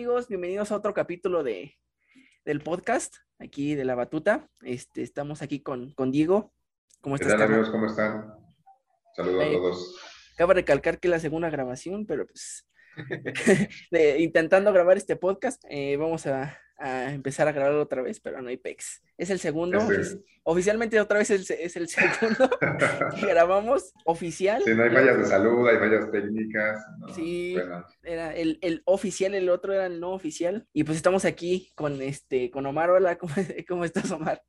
amigos? Bienvenidos a otro capítulo de, del podcast, aquí de La Batuta. Este, estamos aquí con, con Diego. ¿Cómo estás? ¿Qué amigos? ¿Cómo están? Saludos a todos. Acaba de recalcar que es la segunda grabación, pero pues intentando grabar este podcast, eh, vamos a, a empezar a grabar otra vez, pero no hay pex. Es el segundo, oficialmente otra vez es, el segundo que grabamos oficial. Sí, no hay fallas de salud, hay fallas técnicas. sí, era el, el, oficial, el otro era el no oficial. Y pues estamos aquí con este, con Omar. Hola, ¿cómo, cómo estás, Omar?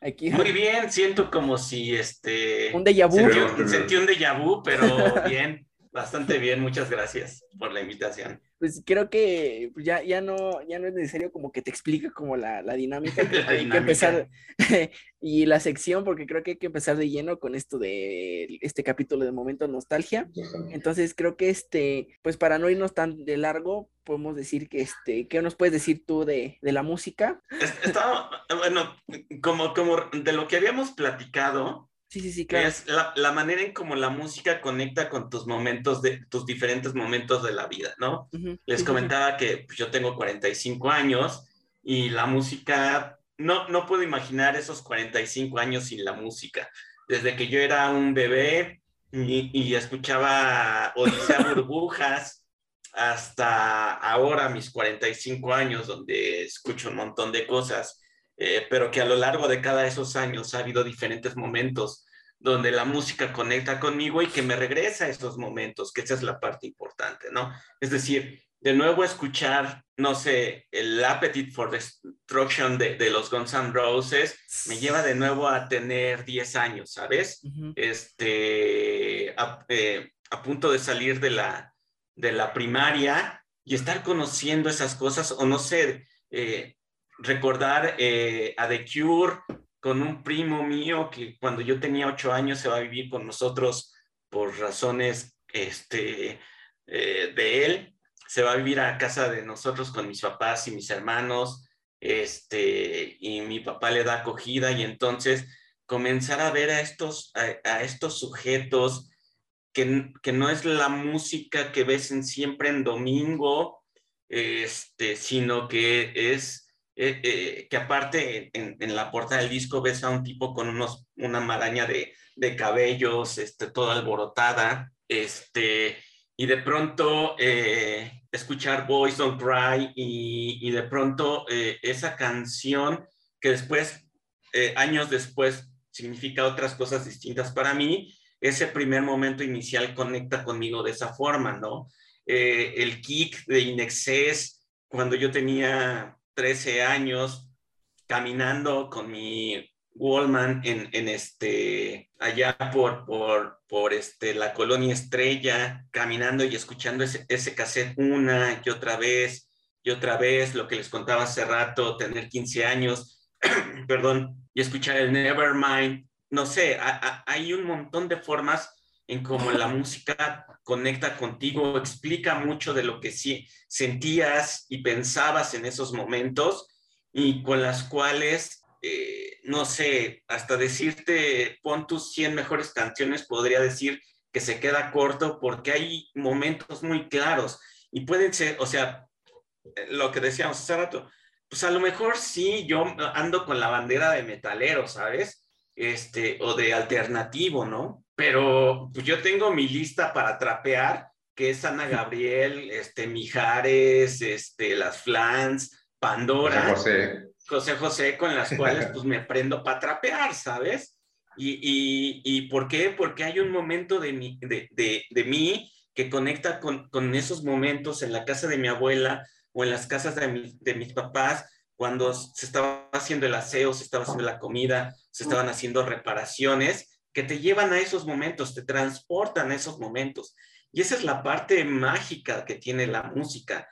Aquí. Muy bien, siento como si este... Un déjà vu. Sentí, sentí un déjà vu, pero bien, bastante bien, muchas gracias por la invitación pues creo que ya, ya, no, ya no es necesario como que te explique como la, la dinámica, que hay que empezar y la sección, porque creo que hay que empezar de lleno con esto de este capítulo de momento nostalgia. Entonces creo que este, pues para no irnos tan de largo, podemos decir que este, ¿qué nos puedes decir tú de, de la música? Está, bueno, como, como de lo que habíamos platicado, Sí, sí, sí, claro. Es la, la, manera en cómo la música conecta con tus momentos, de tus diferentes momentos de la vida, ¿no? Les comentaba que pues, yo tengo 45 años y la música, no, no puedo imaginar esos 45 años sin la música. Desde que yo era un bebé y, y escuchaba Odisea Burbujas hasta ahora, mis 45 años, donde escucho un montón de cosas eh, pero que a lo largo de cada esos años ha habido diferentes momentos donde la música conecta conmigo y que me regresa a esos momentos, que esa es la parte importante, ¿no? Es decir, de nuevo escuchar, no sé, el Appetite for Destruction de, de los Guns N' Roses me lleva de nuevo a tener 10 años, ¿sabes? Este, a, eh, a, punto de salir de la, de la primaria y estar conociendo esas cosas, o no sé, eh, recordar eh, a The Cure con un primo mío que cuando yo tenía ocho años se va a vivir con nosotros por razones este, eh, de él. Se va a vivir a casa de nosotros con mis papás y mis hermanos, este, y mi papá le da acogida y entonces comenzar a ver a estos, a, estos sujetos que, que, no es la música que ves en, siempre en domingo, este, sino que es eh, eh, que aparte en, la portada del disco ves a un tipo con unos, una maraña de, de cabellos, este, toda alborotada, este, y de pronto eh, escuchar Boys Don't Cry y, y de pronto esa canción que después, años después, significa otras cosas distintas para mí, ese primer momento inicial conecta conmigo de esa forma, ¿no? el kick de Inexcess, cuando yo tenía 13 años caminando con mi Wallman en, en este, allá por, por, por este, la colonia Estrella, caminando y escuchando ese, ese cassette una y otra vez y otra vez, lo que les contaba hace rato, tener 15 años, perdón, y escuchar el Nevermind. No sé, hay un montón de formas en cómo la música conecta contigo, explica mucho de lo que sí sentías y pensabas en esos momentos y con las cuales, eh, no sé, hasta decirte, pon tus 100 mejores canciones, podría decir que se queda corto porque hay momentos muy claros y pueden ser, o sea, lo que decíamos hace rato, pues a lo mejor sí, yo ando con la bandera de metalero, ¿sabes? Este, o de alternativo, ¿no? Pero pues yo tengo mi lista para trapear, que es Ana Gabriel, este, Mijares, este, las Flans, Pandora. José José. José con las cuales pues me prendo para trapear, ¿sabes? Y, y, y, ¿por qué? Porque hay un momento de, mi, de, de, de mí que conecta con, con, esos momentos en la casa de mi abuela o en las casas de, mi, de mis papás, cuando se estaba haciendo el aseo, se estaba haciendo la comida, se estaban haciendo reparaciones que te llevan a esos momentos, te transportan a esos momentos. Y esa es la parte mágica que tiene la música.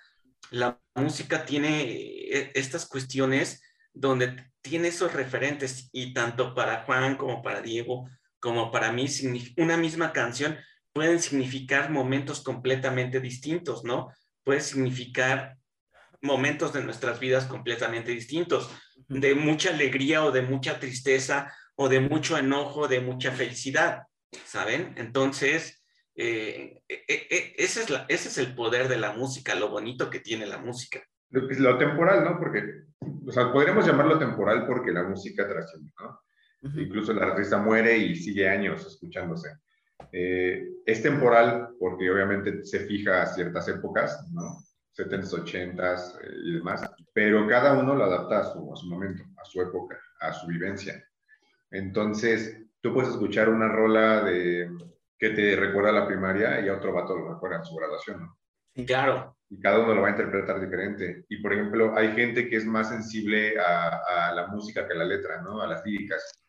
La música tiene eh, estas cuestiones donde tiene esos referentes y tanto para Juan como para Diego como para mí, una misma canción pueden significar momentos completamente distintos, ¿no? Puede significar momentos de nuestras vidas completamente distintos, de mucha alegría o de mucha tristeza o de mucho enojo, de mucha felicidad, ¿saben? Entonces, eh, eh, eh, ese, es ese es el poder de la música, lo bonito que tiene la música. lo, temporal, ¿no? Porque, o sea, podríamos llamarlo temporal porque la música trasciende, ¿no? Incluso el artista muere y sigue años escuchándose. Eh, es temporal porque obviamente se fija a ciertas épocas, ¿no? 70s, 80s eh, y demás, pero cada uno lo adapta a su, a su momento, a su época, a su vivencia. Entonces, tú puedes escuchar una rola de, que te recuerda a la primaria y a otro vato lo recuerda a su graduación, ¿no? Claro. Y cada uno lo va a interpretar diferente. Y por ejemplo, hay gente que es más sensible a, a la música que a la letra, ¿no? A las líricas.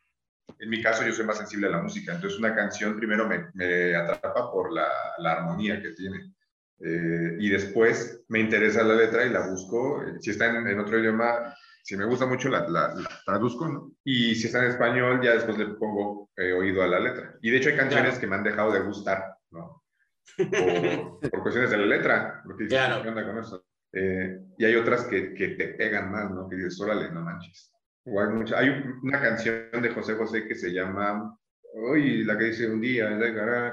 En mi caso, yo soy más sensible a la música. Entonces, una canción primero me, me atrapa por la, la, armonía que tiene. Eh, y después me interesa la letra y la busco. Si está en, en otro idioma, si me gusta mucho, la, la, traduzco, ¿no? Y si está en español, ya después le pongo eh, oído a la letra. Y de hecho hay canciones que me han dejado de gustar, ¿no? Por, por cuestiones de la letra, porque claro. ¿qué onda con eso? Eh, y hay otras que, que, te pegan más, ¿no? Que dices, órale, no manches. O hay, mucha, hay una canción de José José que se llama, uy, la que dice un día,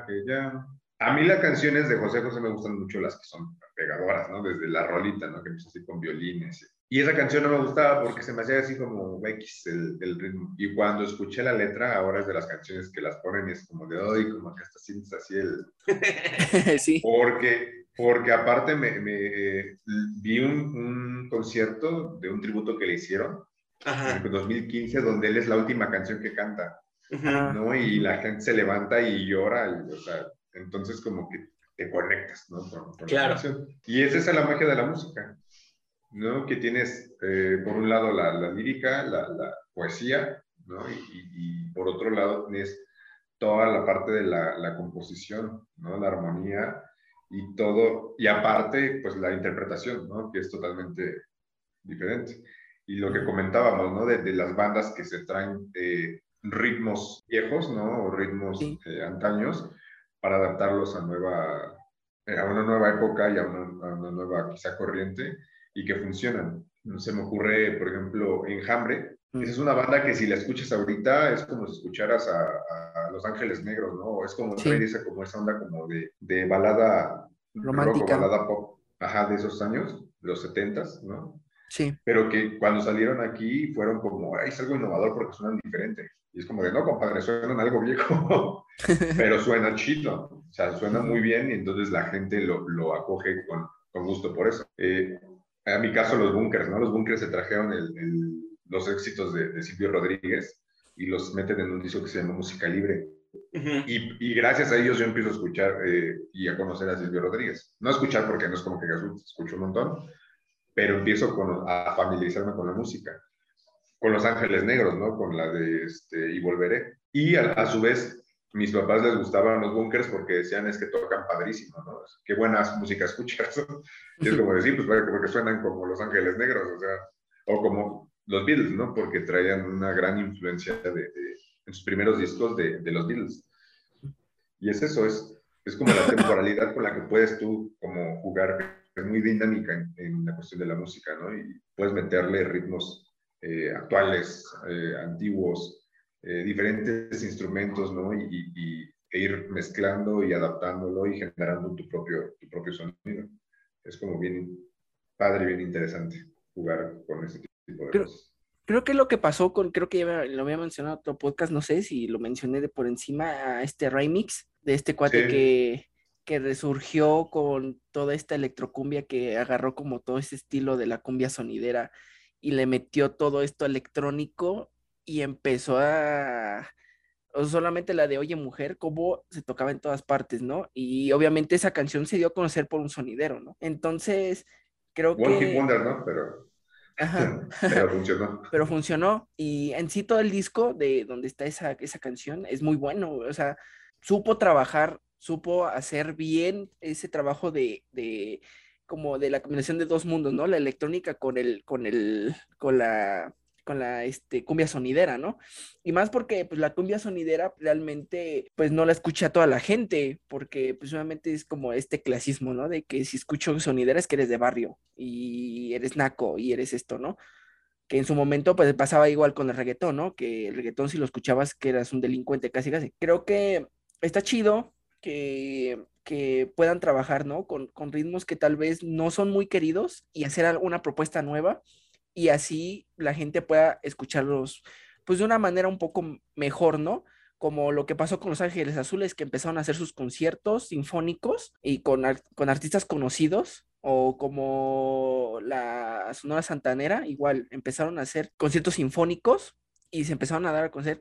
que ya... A mí las canciones de José José me gustan mucho las que son pegadoras, ¿no? Desde la rolita, ¿no? Que empieza así con violines y esa canción no me gustaba porque se me hacía así como X el, el, ritmo. Y cuando escuché la letra, ahora es de las canciones que las ponen y es como de hoy, como que hasta sientes así el. sí. Porque, porque aparte me, me vi un, un, concierto de un tributo que le hicieron en 2015, donde él es la última canción que canta. ¿no? Y la gente se levanta y llora. Y, o sea, entonces, como que te conectas, ¿no? Con, claro. Y esa es la magia de la música. ¿No? Que tienes, eh, por un lado, la, la lírica, la, la, poesía, ¿no? Y, y, por otro lado tienes toda la parte de la, la, composición, ¿no? La armonía y todo, y aparte, pues la interpretación, ¿no? Que es totalmente diferente. Y lo que comentábamos, ¿no? De, de las bandas que se traen eh, ritmos viejos, ¿no? O ritmos eh, antaños para adaptarlos a, nueva, a una nueva época y a una, a una nueva quizá corriente y que funcionan. Se me ocurre, por ejemplo, Enjambre. Mm. Esa es una banda que si la escuchas ahorita es como si escucharas a, a Los Ángeles Negros, ¿no? Es como, sí. esa, como esa onda como de, de balada romántica, rock, balada pop, ajá, de esos años, los setentas, ¿no? Sí. Pero que cuando salieron aquí fueron como, ay, es algo innovador porque suenan diferente. Y es como de, no, compadre, suenan algo viejo, pero suena chido. O sea, suena muy bien y entonces la gente lo, lo acoge con, con gusto por eso. Eh, a mi caso los bunkers, ¿no? Los bunkers se trajeron el, el, los éxitos de, de, Silvio Rodríguez y los meten en un disco que se llama Música Libre. Uh -huh. y, y, gracias a ellos yo empiezo a escuchar eh, y a conocer a Silvio Rodríguez. No a escuchar porque no es como que escucho un montón, pero empiezo con, a familiarizarme con la música. Con Los Ángeles Negros, ¿no? Con la de este, Y Volveré. Y a, a su vez mis papás les gustaban los bunkers porque decían es que tocan padrísimo, ¿no? Qué buenas música escuchas. y es como decir, pues porque suenan como Los Ángeles Negros, o sea, o como los Beatles, ¿no? Porque traían una gran influencia de, de, en sus primeros discos de, de, los Beatles. Y es eso, es, es como la temporalidad con la que puedes tú como jugar, es muy dinámica en, en la cuestión de la música, ¿no? Y puedes meterle ritmos eh, actuales, eh, antiguos, eh, diferentes instrumentos, ¿no? Y, y, e ir mezclando y adaptándolo y generando tu propio, tu propio sonido. Es como bien padre y bien interesante jugar con ese tipo de creo, cosas. Creo que lo que pasó con, creo que ya lo había mencionado en otro podcast, no sé si lo mencioné de por encima, a este remix de este cuate sí. que, que resurgió con toda esta electrocumbia que agarró como todo ese estilo de la cumbia sonidera y le metió todo esto electrónico y empezó a o solamente la de Oye Mujer, como se tocaba en todas partes, ¿no? Y obviamente esa canción se dio a conocer por un sonidero, ¿no? Entonces, creo One que... Wonder, ¿no? Pero... Ajá. Pero funcionó. Pero funcionó. Y en sí todo el disco de donde está esa, esa canción es muy bueno. O sea, supo trabajar, supo hacer bien ese trabajo de, de como de la combinación de dos mundos, ¿no? La electrónica con el, con el, con la con la este, cumbia sonidera, ¿no? Y más porque pues la cumbia sonidera realmente pues no la escucha toda la gente, porque pues obviamente es como este clasismo, ¿no? De que si escucho sonidera es que eres de barrio y eres naco y eres esto, ¿no? Que en su momento pues pasaba igual con el reggaetón, ¿no? Que el reggaetón si lo escuchabas que eras un delincuente casi casi. Creo que está chido que que puedan trabajar, ¿no? Con, con ritmos que tal vez no son muy queridos y hacer alguna propuesta nueva y así la gente pueda escucharlos pues de una manera un poco mejor, ¿no? Como lo que pasó con Los Ángeles Azules, que empezaron a hacer sus conciertos sinfónicos y con, con artistas conocidos, o como la Sonora Santanera, igual empezaron a hacer conciertos sinfónicos y se empezaron a dar a conocer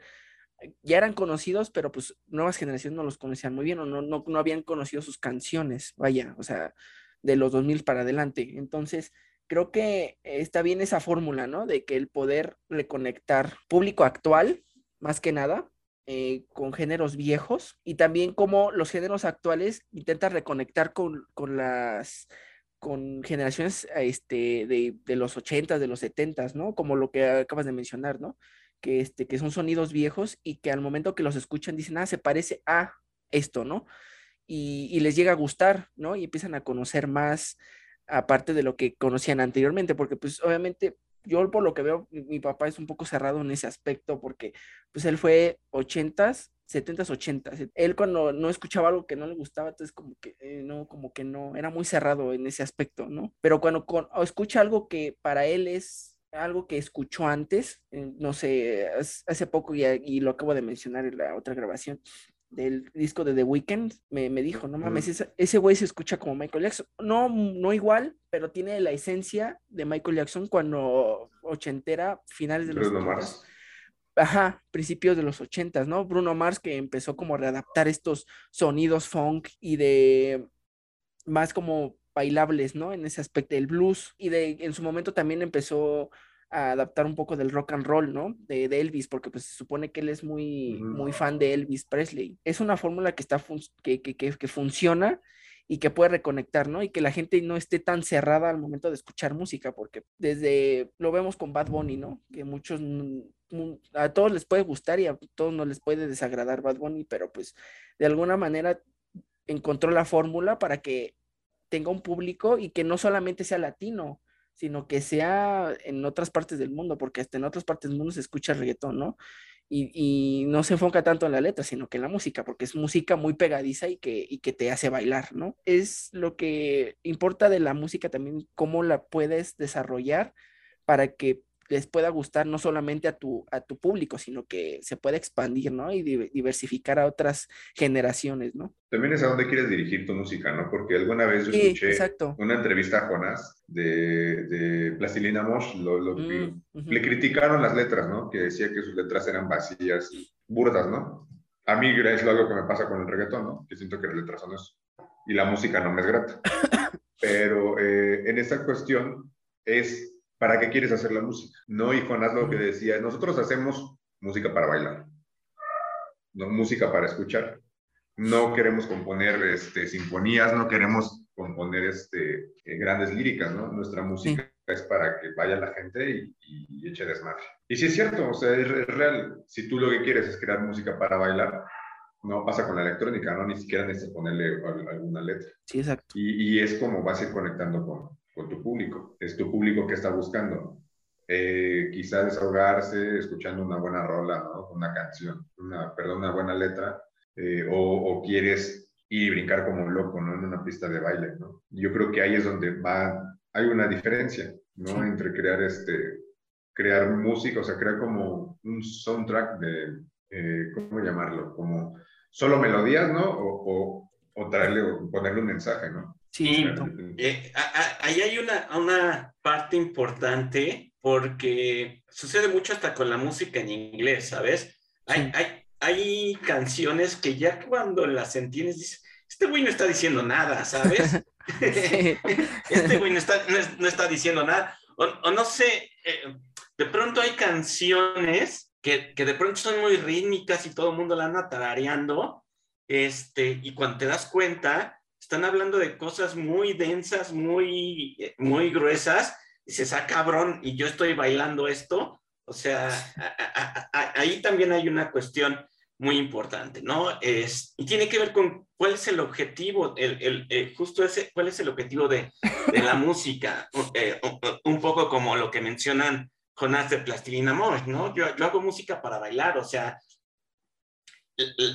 ya eran conocidos, pero pues nuevas generaciones no los conocían muy bien o no, no, no habían conocido sus canciones, vaya, o sea, de los 2000 para adelante. Entonces, creo que está bien esa fórmula, ¿no? De que el poder reconectar público actual, más que nada, eh, con géneros viejos y también como los géneros actuales intentan reconectar con, con las con generaciones este, de, de los 80, de los 70, ¿no? Como lo que acabas de mencionar, ¿no? que, este, que son sonidos viejos y que al momento que los escuchan dicen, ah, se parece a esto, ¿no? Y, les llega a gustar, ¿no? Y empiezan a conocer más, aparte de lo que conocían anteriormente, porque pues obviamente yo por lo que veo, mi, papá es un poco cerrado en ese aspecto, porque pues él fue ochentas, setentas, ochentas. Él cuando no escuchaba algo que no le gustaba, entonces como que eh, no, como que no, era muy cerrado en ese aspecto, ¿no? Pero cuando escucha algo que para él es algo que escuchó antes, eh, no sé, hace poco y, lo acabo de mencionar en la otra grabación del disco de The Weeknd, me, dijo, no mames, ese güey se escucha como Michael Jackson. No, no igual, pero tiene la esencia de Michael Jackson cuando ochentera, finales de Bruno los Mars. Ajá, principios de los ochentas, ¿no? Bruno Mars que empezó como a readaptar estos sonidos funk y de más como bailables, ¿no? En ese aspecto del blues y de en su momento también empezó a adaptar un poco del rock and roll, ¿no? De, Elvis, porque pues se supone que él es muy, muy fan de Elvis Presley. Es una fórmula que está que, que, que, funciona y que puede reconectar, ¿no? Y que la gente no esté tan cerrada al momento de escuchar música, porque desde lo vemos con Bad Bunny, ¿no? Que muchos a todos les puede gustar y a todos no les puede desagradar Bad Bunny, pero pues de alguna manera encontró la fórmula para que tenga un público y que no solamente sea latino, sino que sea en otras partes del mundo, porque hasta en otras partes del mundo se escucha reggaetón, ¿no? Y, no se enfoca tanto en la letra, sino que en la música, porque es música muy pegadiza y que, y que te hace bailar, ¿no? Es lo que importa de la música también, cómo la puedes desarrollar para que les pueda gustar no solamente a tu, a tu público, sino que se pueda expandir, ¿no? Y diversificar a otras generaciones, ¿no? También es a dónde quieres dirigir tu música, ¿no? Porque alguna vez yo escuché una entrevista a Jonás de, de Plastilina Mosh, lo, mm, le criticaron las letras, ¿no? Que decía que sus letras eran vacías, burdas, ¿no? A mí es algo que me pasa con el reggaetón, ¿no? Que siento que las letras son eso. Y la música no me es grata. Pero eh, en esta cuestión es ¿para qué quieres hacer la música? No, y Jonás lo que decía, nosotros hacemos música para bailar, no música para escuchar. No queremos componer este, sinfonías, no queremos componer este, eh, grandes líricas, ¿no? Nuestra música es para que vaya la gente y, y, eche desmadre. Y sí es cierto, o sea, es, real. Si tú lo que quieres es crear música para bailar, no pasa con la electrónica, ¿no? Ni siquiera necesitas ponerle alguna letra. Sí, exacto. Y, y es como vas a ir conectando con, con tu público. Es tu público que está buscando. Eh, quizá desahogarse escuchando una buena rola, ¿no? una canción, una, perdón, una buena letra, eh, o, quieres ir y brincar como un loco ¿no? en una pista de baile. ¿no? Yo creo que ahí es donde va, hay una diferencia ¿no? entre crear, este, crear música, o sea, crear como un soundtrack de, eh, ¿cómo llamarlo? Como solo melodías, ¿no? O, o, traerle, o ponerle un mensaje, ¿no? Sí, eh, ahí hay una, una parte importante porque sucede mucho hasta con la música en inglés, ¿sabes? Hay, hay, hay, canciones que ya cuando las entiendes dices, este güey no está diciendo nada, ¿sabes? este güey no está, no, está diciendo nada. O, no sé, eh, de pronto hay canciones que, que, de pronto son muy rítmicas y todo el mundo la anda tarareando, este, y cuando te das cuenta, están hablando de cosas muy densas, muy, muy gruesas, y se saca cabrón, y yo estoy bailando esto. O sea, ahí también hay una cuestión muy importante, ¿no? Es, y tiene que ver con cuál es el objetivo, el, el, justo ese, cuál es el objetivo de, de la música, eh, un poco como lo que mencionan Jonás de Plastilina Mosh, ¿no? Yo, yo hago música para bailar, o sea,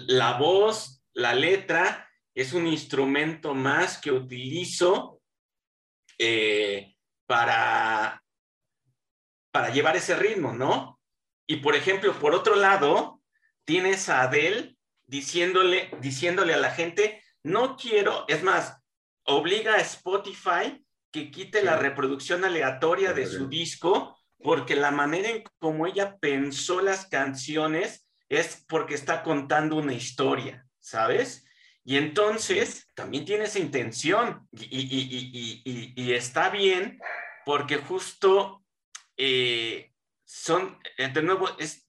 la voz, la letra es un instrumento más que utilizo eh, para, para llevar ese ritmo, ¿no? Y por ejemplo, por otro lado, tienes a Adele diciéndole, diciéndole a la gente, no quiero, es más, obliga a Spotify que quite la reproducción aleatoria de su disco, porque la manera en como ella pensó las canciones es porque está contando una historia, ¿sabes? Y entonces también tiene esa intención y, está bien porque justo eh, son, eh, de nuevo, es,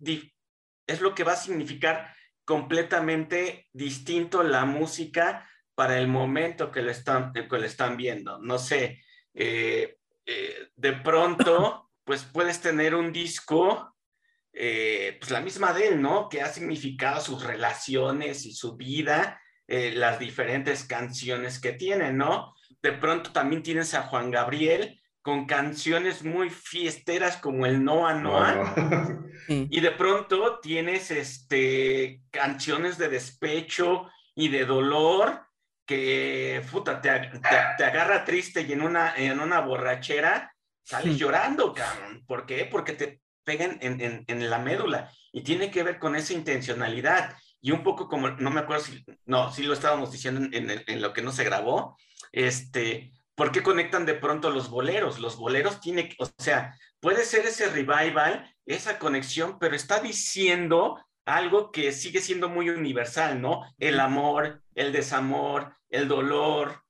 es lo que va a significar completamente distinto la música para el momento que le están, que le están viendo. No sé, eh, eh, de pronto, pues puedes tener un disco, eh, pues la misma de él, ¿no? Que ha significado sus relaciones y su vida, las diferentes canciones que tiene, ¿no? De pronto también tienes a Juan Gabriel con canciones muy fiesteras como el Noa Noa. Y de pronto tienes este, canciones de despecho y de dolor que puta, te, te, agarra triste y en una, en una borrachera sales llorando, cabrón. ¿Por qué? Porque te pegan en, en, en, la médula y tiene que ver con esa intencionalidad. Y un poco como, no me acuerdo si, no, si lo estábamos diciendo en, en lo que no se grabó, este, ¿por qué conectan de pronto los boleros? Los boleros tiene, o sea, puede ser ese revival, esa conexión, pero está diciendo algo que sigue siendo muy universal, ¿no? El amor, el desamor, el dolor,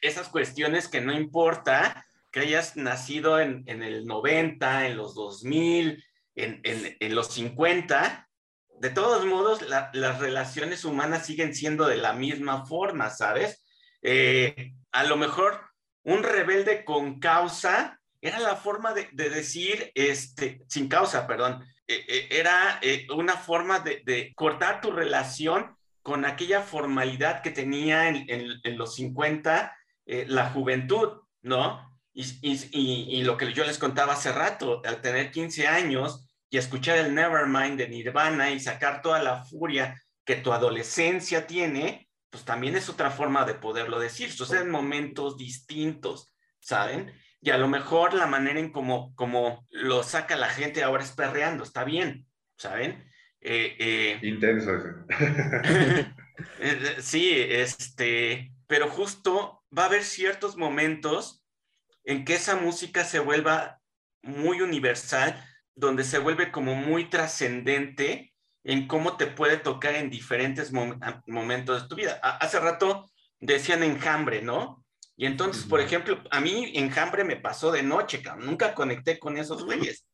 esas cuestiones que no importa que hayas nacido en, el 90, en los 2000, en, en, los 50, de todos modos, las relaciones humanas siguen siendo de la misma forma, ¿sabes? Eh, a lo mejor un rebelde con causa era la forma de, decir, este, sin causa, perdón, eh, eh, era una forma de, cortar tu relación con aquella formalidad que tenía en, los 50 la juventud, ¿no? Y, y, lo que yo les contaba hace rato, al tener 15 años y escuchar el Nevermind de Nirvana y sacar toda la furia que tu adolescencia tiene, pues también es otra forma de poderlo decir. Suceden momentos distintos, ¿saben? Y a lo mejor la manera en como, como lo saca la gente ahora es perreando, está bien, ¿saben? Eh, eh, Intenso. Sí, este, pero justo va a haber ciertos momentos en que esa música se vuelva muy universal, donde se vuelve como muy trascendente en cómo te puede tocar en diferentes momentos de tu vida. hace rato decían enjambre, ¿no? Y entonces, por ejemplo, a mí enjambre me pasó de noche, nunca conecté con esos güeyes.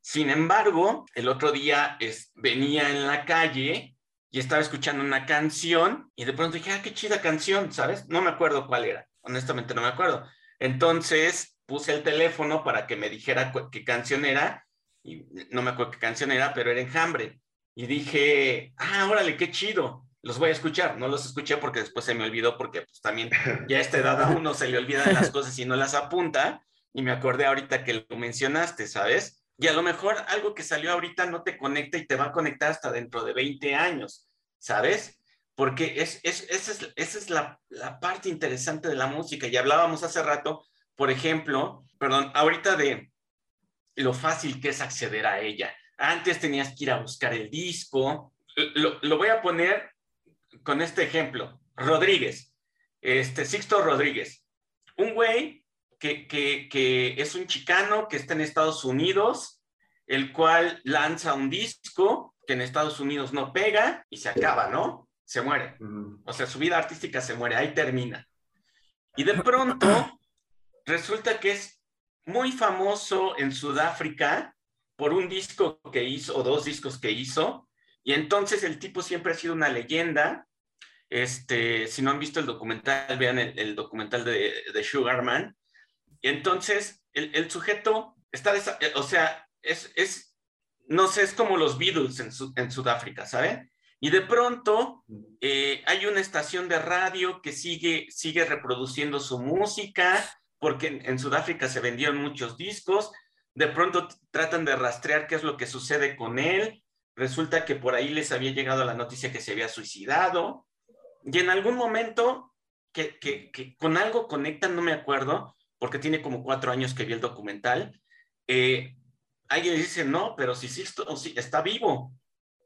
Sin embargo, el otro día venía en la calle y estaba escuchando una canción y de pronto dije, ah, qué chida canción, ¿sabes? No me acuerdo cuál era, honestamente no me acuerdo. Entonces puse el teléfono para que me dijera qué canción era y no me acuerdo qué canción era, pero era enjambre y dije, ah, órale, qué chido, los voy a escuchar. No los escuché porque después se me olvidó, porque pues también ya a esta edad a uno se le olvidan las cosas y no las apunta. Y me acordé ahorita que lo mencionaste, ¿sabes? Y a lo mejor algo que salió ahorita no te conecta y te va a conectar hasta dentro de 20 años, ¿sabes? Porque es, es, esa es, esa es la, la parte interesante de la música. Y hablábamos hace rato, por ejemplo, perdón, ahorita de lo fácil que es acceder a ella antes tenías que ir a buscar el disco. Lo, voy a poner con este ejemplo. Rodríguez, este Sixto Rodríguez, un güey que, que, es un chicano que está en Estados Unidos, el cual lanza un disco que en Estados Unidos no pega y se acaba, ¿no? Se muere. O sea, su vida artística se muere, ahí termina. Y de pronto resulta que es muy famoso en Sudáfrica por un disco que hizo o dos discos que hizo. Y entonces el tipo siempre ha sido una leyenda. Este, si no han visto el documental, vean el, documental de, de, Sugarman. Y entonces el, sujeto está, eh, o sea, es, es, no sé, es como los Beatles en, en Sudáfrica, ¿saben? Y de pronto eh, hay una estación de radio que sigue, sigue reproduciendo su música, porque en, Sudáfrica se vendieron muchos discos, de pronto tratan de rastrear qué es lo que sucede con él, resulta que por ahí les había llegado la noticia que se había suicidado, Y en algún momento que, que, con algo conectan, no me acuerdo, porque tiene como cuatro años que vi el documental, eh, alguien dice, no, pero si sí está vivo,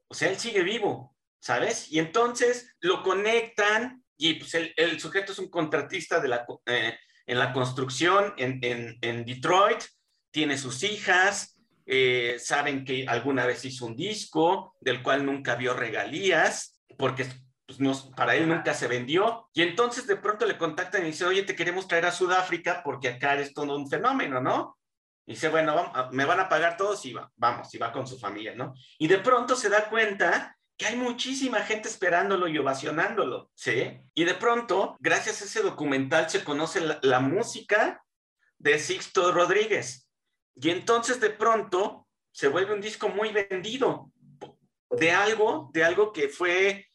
o sea, él sigue vivo, ¿sabes? Y entonces lo conectan y pues el, el sujeto es un contratista de la, eh, en la construcción en, en, en, Detroit, tiene sus hijas, eh, saben que alguna vez hizo un disco del cual nunca vio regalías, porque pues, no, para él nunca se vendió. Y entonces de pronto le contactan y dicen, oye, te queremos traer a Sudáfrica porque acá es todo un fenómeno, ¿no? Y dice, bueno, vamos, me van a pagar todos y va, vamos, y va con su familia, ¿no? Y de pronto se da cuenta que hay muchísima gente esperándolo y ovacionándolo, ¿sí? Y de pronto, gracias a ese documental, se conoce la, música de Sixto Rodríguez. Y entonces de pronto se vuelve un disco muy vendido de algo, de algo que fue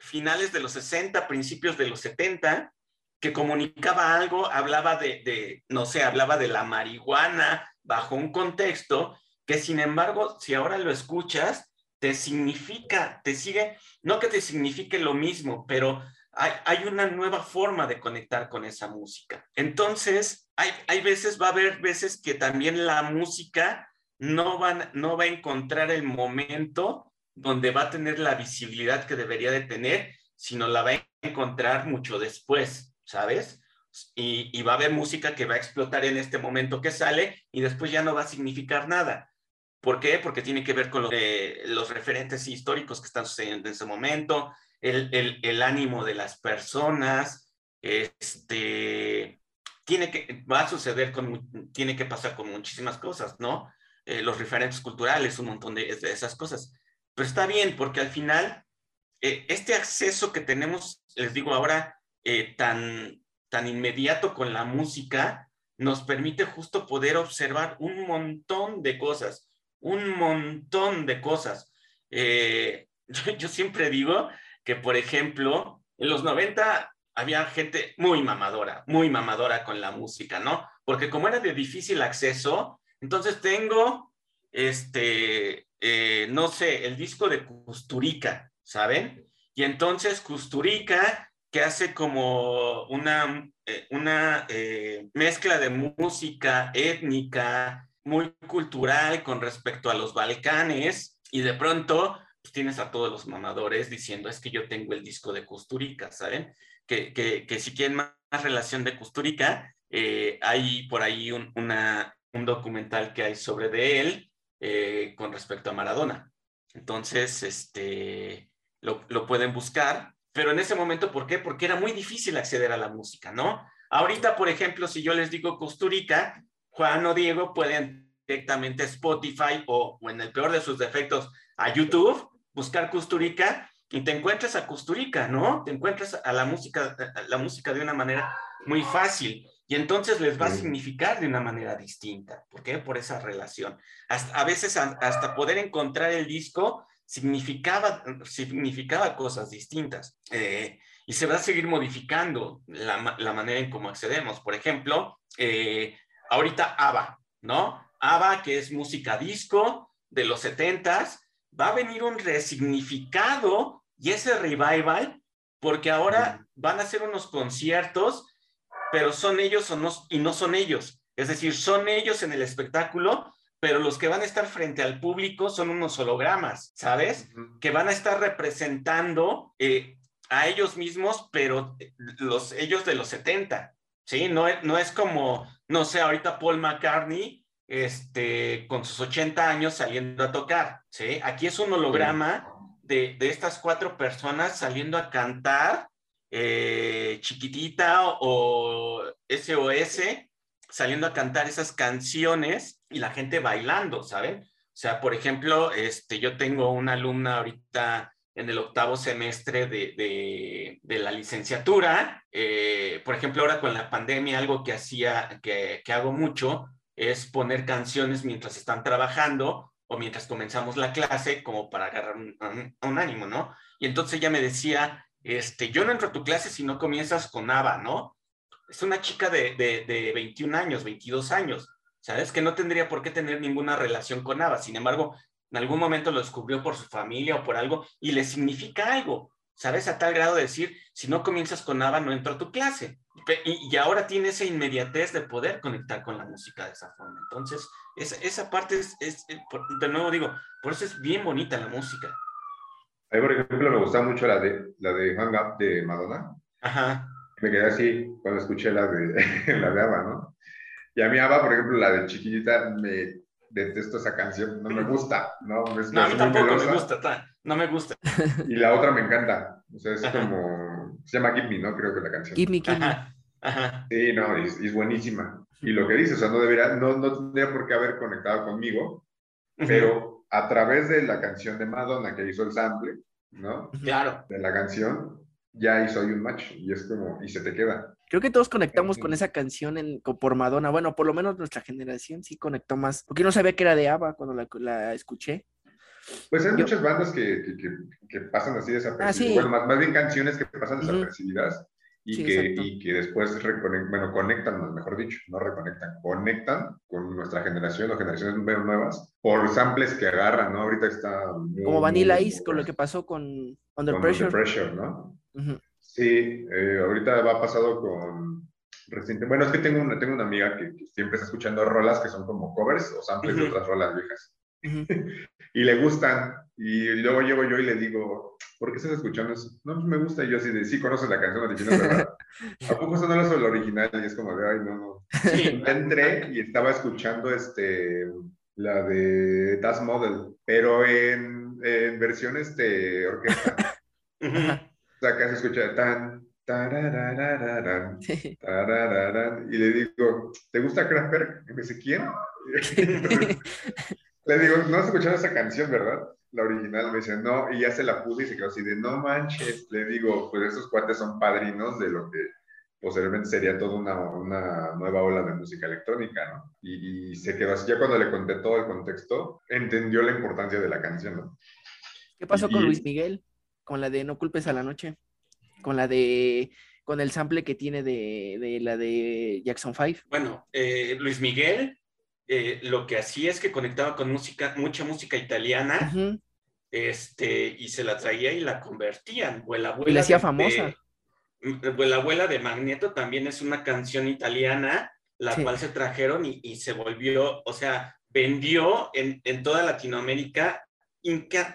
finales de los 60, principios de los 70, que comunicaba algo, hablaba de, de, no sé, hablaba de la marihuana bajo un contexto que sin embargo, si ahora lo escuchas, te significa, te sigue, no que te signifique lo mismo, pero hay, una nueva forma de conectar con esa música. Entonces, hay, hay veces, va a haber veces que también la música no, van, no va a encontrar el momento donde va a tener la visibilidad que debería de tener, sino la va a encontrar mucho después. ¿sabes? Y, y, va a haber música que va a explotar en este momento que sale y después ya no va a significar nada. ¿Por qué? Porque tiene que ver con lo, eh, los referentes históricos que están sucediendo en ese momento, el, el, el ánimo de las personas, este, tiene que, va a suceder con, tiene que pasar con muchísimas cosas, ¿no? Eh, los referentes culturales, un montón de, de, esas cosas. Pero está bien, porque al final, eh, este acceso que tenemos, les digo ahora, eh, tan, tan inmediato con la música nos permite justo poder observar un montón de cosas, un montón de cosas. Eh, yo, siempre digo que, por ejemplo, en los 90 había gente muy mamadora, muy mamadora con la música, ¿no? Porque como era de difícil acceso, entonces tengo, este, eh, no sé, el disco de Custurica, ¿saben? Y entonces Custurica que hace como una, eh, una mezcla de música étnica, muy cultural con respecto a los Balcanes, y de pronto pues, tienes a todos los mamadores diciendo, es que yo tengo el disco de Custurica, ¿saben? Que, que, que si quieren más relación de Custurica, eh, hay por ahí un, una, un, documental que hay sobre de él eh, con respecto a Maradona. Entonces, este, lo, lo pueden buscar pero en ese momento, ¿por qué? Porque era muy difícil acceder a la música, ¿no? Ahorita, por ejemplo, si yo les digo Costurica, Juan o Diego pueden directamente a Spotify o, o, en el peor de sus defectos a YouTube, buscar Costurica y te encuentras a Costurica, ¿no? Te encuentras a la música, a la música de una manera muy fácil y entonces les va a significar de una manera distinta. ¿Por qué? Por esa relación. Hasta, a veces hasta poder encontrar el disco significaba, significaba cosas distintas eh, y se va a seguir modificando la, la, manera en cómo accedemos. Por ejemplo, eh, ahorita ABBA, ¿no? ABBA, que es música disco de los 70s, va a venir un resignificado y ese revival, porque ahora van a hacer unos conciertos, pero son ellos o no, y no son ellos. Es decir, son ellos en el espectáculo, pero los que van a estar frente al público son unos hologramas, ¿sabes? Uh -huh. Que van a estar representando eh, a ellos mismos, pero los, ellos de los 70, ¿sí? No, no es como, no sé, ahorita Paul McCartney, este, con sus 80 años saliendo a tocar, ¿sí? Aquí es un holograma de, de estas cuatro personas saliendo a cantar eh, Chiquitita o SOS, saliendo a cantar esas canciones y la gente bailando, ¿saben? O sea, por ejemplo, este, yo tengo una alumna ahorita en el octavo semestre de, de, la licenciatura. Eh, por ejemplo, ahora con la pandemia, algo que hacía, que, que hago mucho, es poner canciones mientras están trabajando o mientras comenzamos la clase, como para agarrar un ánimo, ¿no? Y entonces ella me decía, este, yo no entro a tu clase si no comienzas con ABBA, ¿no? Es una chica de, de, de 21 años, 22 años, ¿sabes? Que no tendría por qué tener ninguna relación con ABBA. Sin embargo, en algún momento lo descubrió por su familia o por algo y le significa algo, ¿sabes? A tal grado de decir, si no comienzas con ABBA, no entro a tu clase. Y, ahora tiene esa inmediatez de poder conectar con la música de esa forma. Entonces, esa, parte es, es, eh, de nuevo digo, por eso es bien bonita la música. A mí, por ejemplo, me gusta mucho la de, la de Hang Up de Madonna. Ajá. Me quedé así cuando escuché la de, la de ABBA, ¿no? Y a mí ABBA, por ejemplo, la de Chiquitita, me detesto esa canción, no me gusta, ¿no? no, a mí tampoco me gusta, no me gusta. Y la otra me encanta, o sea, es como, se llama Give Me, ¿no? Creo que la canción. Give Me, Give Me. Ajá. Sí, no, es, es, buenísima. Y lo que dice, o sea, no debería, no, no tendría por qué haber conectado conmigo, pero a través de la canción de Madonna que hizo el sample, ¿no? Claro. De la canción, ya hizo un match y es como, y se te queda. Creo que todos conectamos con esa canción en, por Madonna. Bueno, por lo menos nuestra generación sí conectó más. Porque no sabía que era de ABBA cuando la, la escuché. Pues hay muchas bandas que, que, que, pasan así desapercibidas. Ah, bueno, más, más, bien canciones que pasan desapercibidas y, que, y que después bueno, conectan, mejor dicho, no reconectan, conectan con nuestra generación o generaciones nuevas por samples que agarran, ¿no? Ahorita está... Como Vanilla Ice, con lo que pasó con Under Pressure. Under Pressure, ¿no? Sí, eh, ahorita va pasado con reciente. Bueno, es que tengo una, tengo una amiga que, siempre está escuchando rolas que son como covers o samples de otras rolas viejas. y le gustan. Y luego llego yo y le digo, ¿por qué estás escuchando eso? No, pues me gusta. Y yo así de, sí, conoces la canción original, ¿verdad? ¿A poco eso no es el original? Y es como de, ay, no, no. Entré y estaba escuchando este, la de Das Model, pero en, en versión este, orquesta. O sea, acá se escucha tan, tararararán, tarararán, y le digo, ¿te gusta Kraftwerk? Y me dice, ¿quién? le digo, no has escuchado esa canción, ¿verdad? La original. Me dice, no, y ya se la puse y se quedó así de, no manches. Le digo, pues esos cuates son padrinos de lo que posiblemente sería toda una, una, nueva ola de música electrónica, ¿no? Y, y, se quedó así, ya cuando le conté todo el contexto, entendió la importancia de la canción, ¿no? ¿Qué pasó con Luis Miguel? Con la de No culpes a la noche, con la de con el sample que tiene de, de la de Jackson 5. Bueno, eh, Luis Miguel eh, lo que hacía es que conectaba con música, mucha música italiana, este, y se la traía y la convertían. O la y la hacía famosa. De, la abuela de Magneto también es una canción italiana, la cual se trajeron y, y, se volvió, o sea, vendió en, en toda Latinoamérica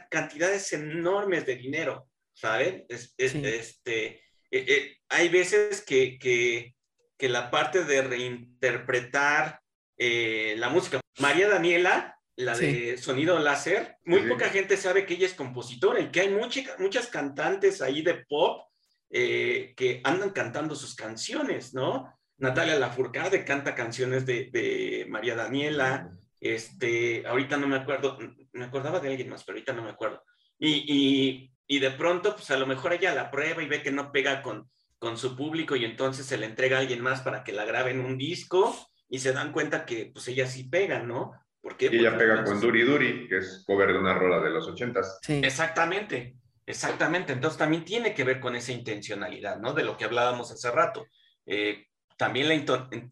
cantidades enormes de dinero, ¿saben? este, eh, eh, hay veces que, que, que, la parte de reinterpretar eh, la música, María Daniela, la de sonido láser, muy poca gente sabe que ella es compositora y que hay muchas cantantes ahí de pop que andan cantando sus canciones, ¿no? Natalia Lafourcade canta canciones de, de María Daniela, este, ahorita no me acuerdo, me acordaba de alguien más, pero ahorita no me acuerdo. Y, y, de pronto, pues a lo mejor ella la prueba y ve que no pega con, con su público y entonces se le entrega a alguien más para que la grabe en un disco y se dan cuenta que pues ella sí pega, ¿no? Porque y ella pega con Duri Duri, que es cover de una rola de los ochentas. Sí. Exactamente, exactamente. Entonces también tiene que ver con esa intencionalidad, ¿no? De lo que hablábamos hace rato. Eh, también la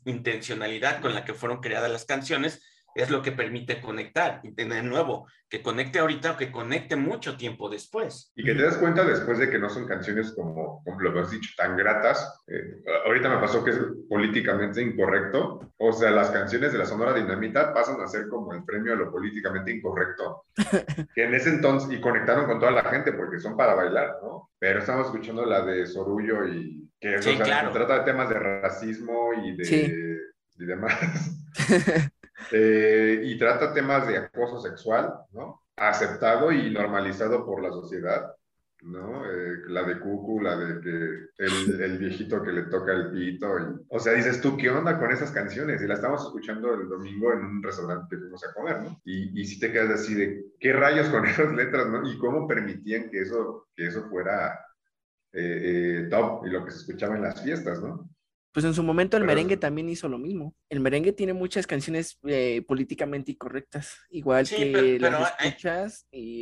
intencionalidad con la que fueron creadas las canciones es lo que permite conectar. Y de nuevo, que conecte ahorita o que conecte mucho tiempo después. Y que te das cuenta después de que no son canciones como, como lo has dicho, tan gratas. Eh, ahorita me pasó que es políticamente incorrecto. O sea, las canciones de la Sonora Dinamita pasan a ser como el premio a lo políticamente incorrecto. que en ese entonces, y conectaron con toda la gente porque son para bailar, ¿no? Pero estamos escuchando la de Sorullo y que trata de temas de racismo y de... Y demás. Eh, y trata temas de acoso sexual, ¿no? Aceptado y normalizado por la sociedad, ¿no? Eh, la de Cucu, la de que el, viejito que le toca el pito. o sea, dices tú, ¿qué onda con esas canciones? Y la estamos escuchando el domingo en un restaurante que fuimos a comer, ¿no? Y, y si te quedas así de, ¿qué rayos con esas letras, ¿no? Y cómo permitían que eso, que eso fuera eh, top y lo que se escuchaba en las fiestas, ¿no? Pues en su momento el merengue también hizo lo mismo. El merengue tiene muchas canciones eh, políticamente incorrectas, igual que las escuchas, y,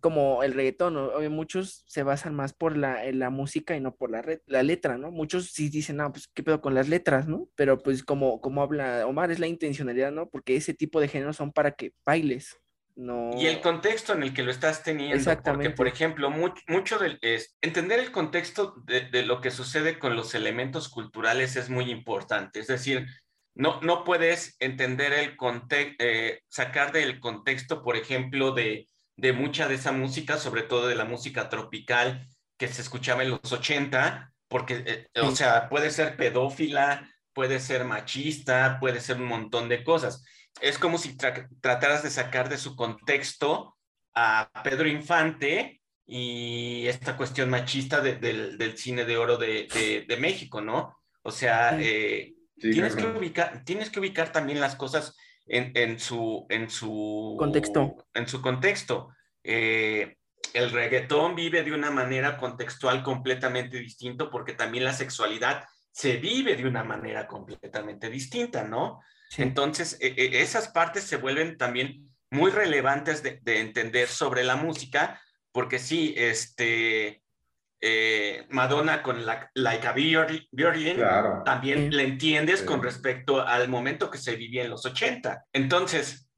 como el reggaetón, muchos se basan más por la, la música y no por la, la letra, ¿no? Muchos sí dicen, no, pues qué pedo con las letras, ¿no? Pero pues como, como habla Omar, es la intencionalidad, ¿no? Porque ese tipo de géneros son para que bailes. No... Y el contexto en el que lo estás teniendo. Exactamente. Porque, por ejemplo, mucho, del, es, entender el contexto de, lo que sucede con los elementos culturales es muy importante. Es decir, no, no puedes entender el contexto, eh, sacar del contexto, por ejemplo, de, de mucha de esa música, sobre todo de la música tropical que se escuchaba en los 80, porque, eh, o sea, puede ser pedófila, puede ser machista, puede ser un montón de cosas. Es como si trataras de sacar de su contexto a Pedro Infante y esta cuestión machista del, cine de oro de, México, ¿no? O sea, eh, tienes, que ubicar, tienes que ubicar también las cosas en, su, en su contexto. En su contexto. Eh, el reggaetón vive de una manera contextual completamente distinto porque también la sexualidad se vive de una manera completamente distinta, ¿no? Entonces, e, e, esas partes se vuelven también muy relevantes de, entender sobre la música, porque sí, este, eh, Madonna con la, Like a Virgin, también le entiendes con respecto al momento que se vivía en los 80. Entonces,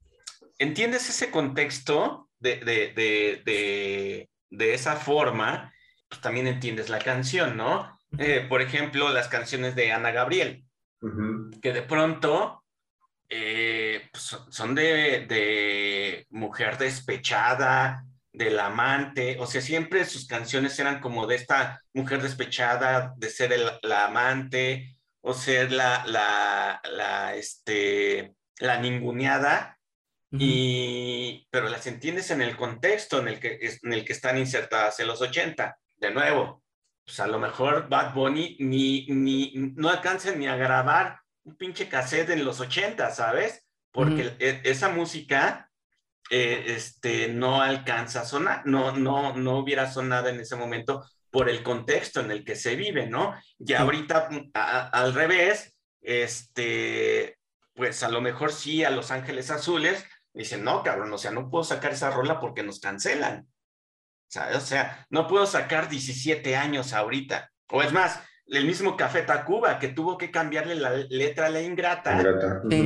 entiendes ese contexto de, de, de esa forma, pues también entiendes la canción, ¿no? Eh, por ejemplo, las canciones de Ana Gabriel, que de pronto eh, pues, son de, mujer despechada, del amante, o sea, siempre sus canciones eran como de esta mujer despechada, de ser la amante, o ser la, la, la, este, la ninguneada, y, pero las entiendes en el contexto en el, que, en el que están insertadas en los 80. De nuevo, pues a lo mejor Bad Bunny ni, ni, no alcanza ni a grabar un pinche cassette en los 80, ¿sabes? Porque e, esa música eh, este, no alcanza a sonar, no, no, no hubiera sonado en ese momento por el contexto en el que se vive, ¿no? Y ahorita al revés, este, pues a lo mejor sí a Los Ángeles Azules dicen, no, cabrón, o sea, no puedo sacar esa rola porque nos cancelan. O sea, no puedo sacar 17 años ahorita. O es más, el mismo Café Tacuba, que tuvo que cambiarle la letra a la ingrata,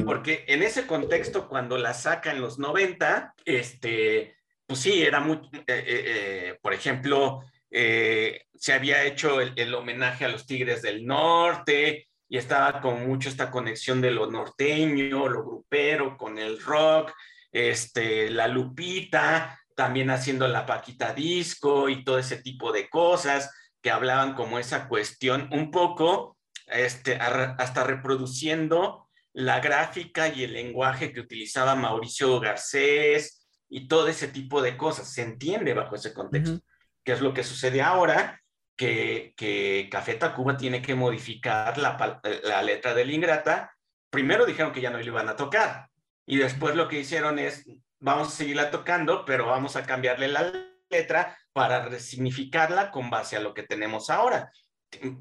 porque en ese contexto, cuando la saca en los 90, este, pues sí, era muy, eh, eh, eh, por ejemplo, se había hecho el, homenaje a los Tigres del Norte y estaba con mucho esta conexión de lo norteño, lo grupero, con el rock, este, la Lupita, también haciendo la Paquita Disco y todo ese tipo de cosas que hablaban como esa cuestión, un poco este, hasta reproduciendo la gráfica y el lenguaje que utilizaba Mauricio Garcés y todo ese tipo de cosas. Se entiende bajo ese contexto. ¿Qué es lo que sucede ahora? Que, que Café Tacuba tiene que modificar la, la letra del Ingrata. Primero dijeron que ya no lo iban a tocar y después lo que hicieron es vamos a seguirla tocando, pero vamos a cambiarle la letra para resignificarla con base a lo que tenemos ahora.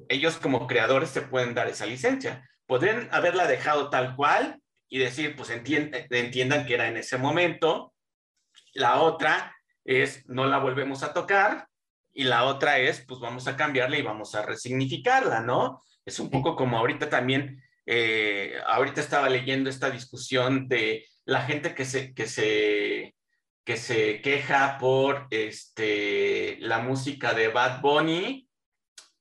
Ellos como creadores se pueden dar esa licencia. Podrían haberla dejado tal cual y decir, pues entiendan que era en ese momento. La otra es, no la volvemos a tocar. Y la otra es, pues vamos a cambiarla y vamos a resignificarla, ¿no? Es un poco como ahorita también, eh, ahorita estaba leyendo esta discusión de la gente que se, que se, que se queja por este, la música de Bad Bunny,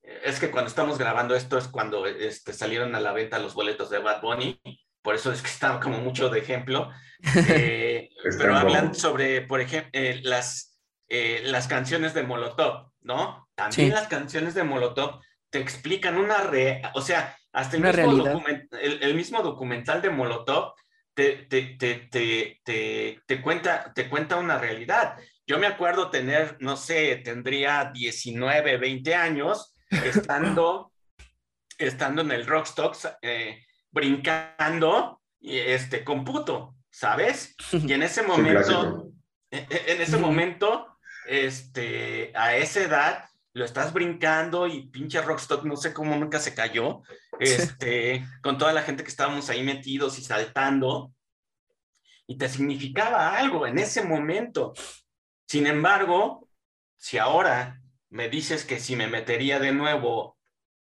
es que cuando estamos grabando esto es cuando este, salieron a la venta los boletos de Bad Bunny, por eso es que estaba como mucho de ejemplo, eh, pero hablan sobre, por ejemplo, eh, las, eh, las canciones de Molotov, ¿no? También las canciones de Molotov te explican una re, o sea, hasta el mismo, el mismo documental de Molotov te, te, cuenta, te cuenta una realidad. Yo me acuerdo tener, no sé, tendría 19, 20 años, estando, estando en el Rockstocks, eh, brincando este, con puto, ¿sabes? Y en ese momento, e, e, en ese momento, este, a esa edad, lo estás brincando y pinche Rockstock, no sé cómo nunca se cayó, este, con toda la gente que estábamos ahí metidos y saltando, y te significaba algo en ese momento. Sin embargo, si ahora me dices que si me metería de nuevo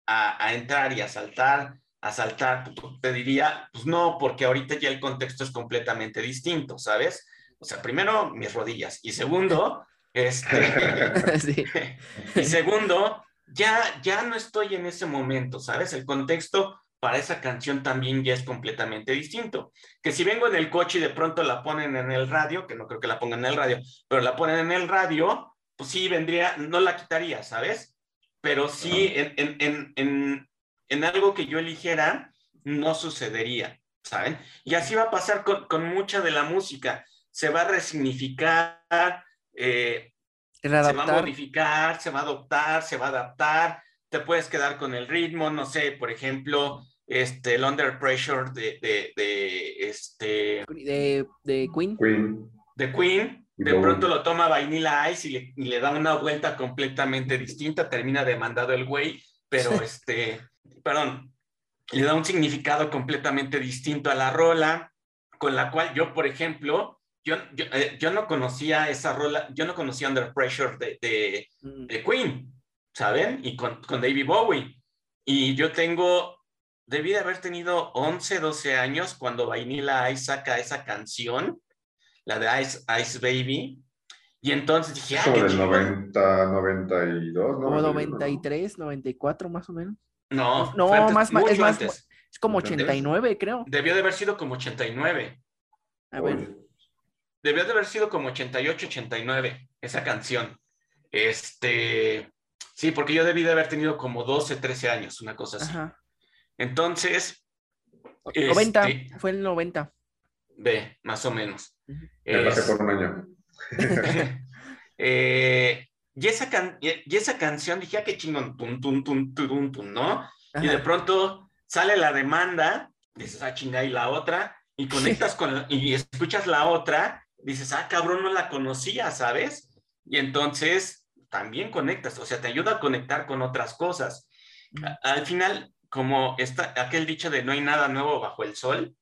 a, a entrar y a saltar, a saltar, te diría, pues no, porque ahorita ya el contexto es completamente distinto, ¿sabes? O sea, primero mis rodillas y segundo, este, y segundo, ya, ya no estoy en ese momento, ¿sabes? El contexto para esa canción también ya es completamente distinto. Que si vengo en el coche y de pronto la ponen en el radio, que no creo que la pongan en el radio, pero la ponen en el radio, pues sí vendría, no la quitaría, ¿sabes? Pero sí en, en, en, en algo que yo eligiera, no sucedería, ¿saben? Y así va a pasar con, con mucha de la música. Se va a resignificar, eh, se va a modificar, se va a adoptar, se va a adaptar. Te puedes quedar con el ritmo, no sé, por ejemplo, este, el Under Pressure de, de, de este... De, de Queen. De Queen. De pronto lo toma Vanilla Ice y le, y le, da una vuelta completamente distinta, termina demandado el güey, pero este, perdón, le da un significado completamente distinto a la rola, con la cual yo, por ejemplo, yo, yo, eh, yo no conocía esa rola, yo no conocía Under Pressure de, de, de Queen, ¿saben? Y con, con David Bowie. Y yo tengo debí de haber tenido 11, 12 años cuando Vanilla Ice saca esa canción, la de Ice, Ice Baby. Y entonces dije, ah, Como del 90, 92, ¿no? Como 93, 94 más o menos. No, no, más, es más, es como 89, creo. Debió de haber sido como 89. A ver. Debió de haber sido como 88, 89, esa canción. Este, sí, porque yo debí de haber tenido como 12, 13 años, una cosa así. Ajá. Entonces. 90, este, fue el 90. Ve, más o menos. Me pasé por un año. eh, y, esa y esa canción dije, ah, qué chingón, tum, tum, tum, tum, tum, ¿no? Y de pronto sale la demanda, dices, ah, chinga, y la otra, y conectas con, y escuchas la otra, dices, ah, cabrón, no la conocía, ¿sabes? Y entonces también conectas, o sea, te ayuda a conectar con otras cosas. Al final, como está aquel dicho de no hay nada nuevo bajo el sol,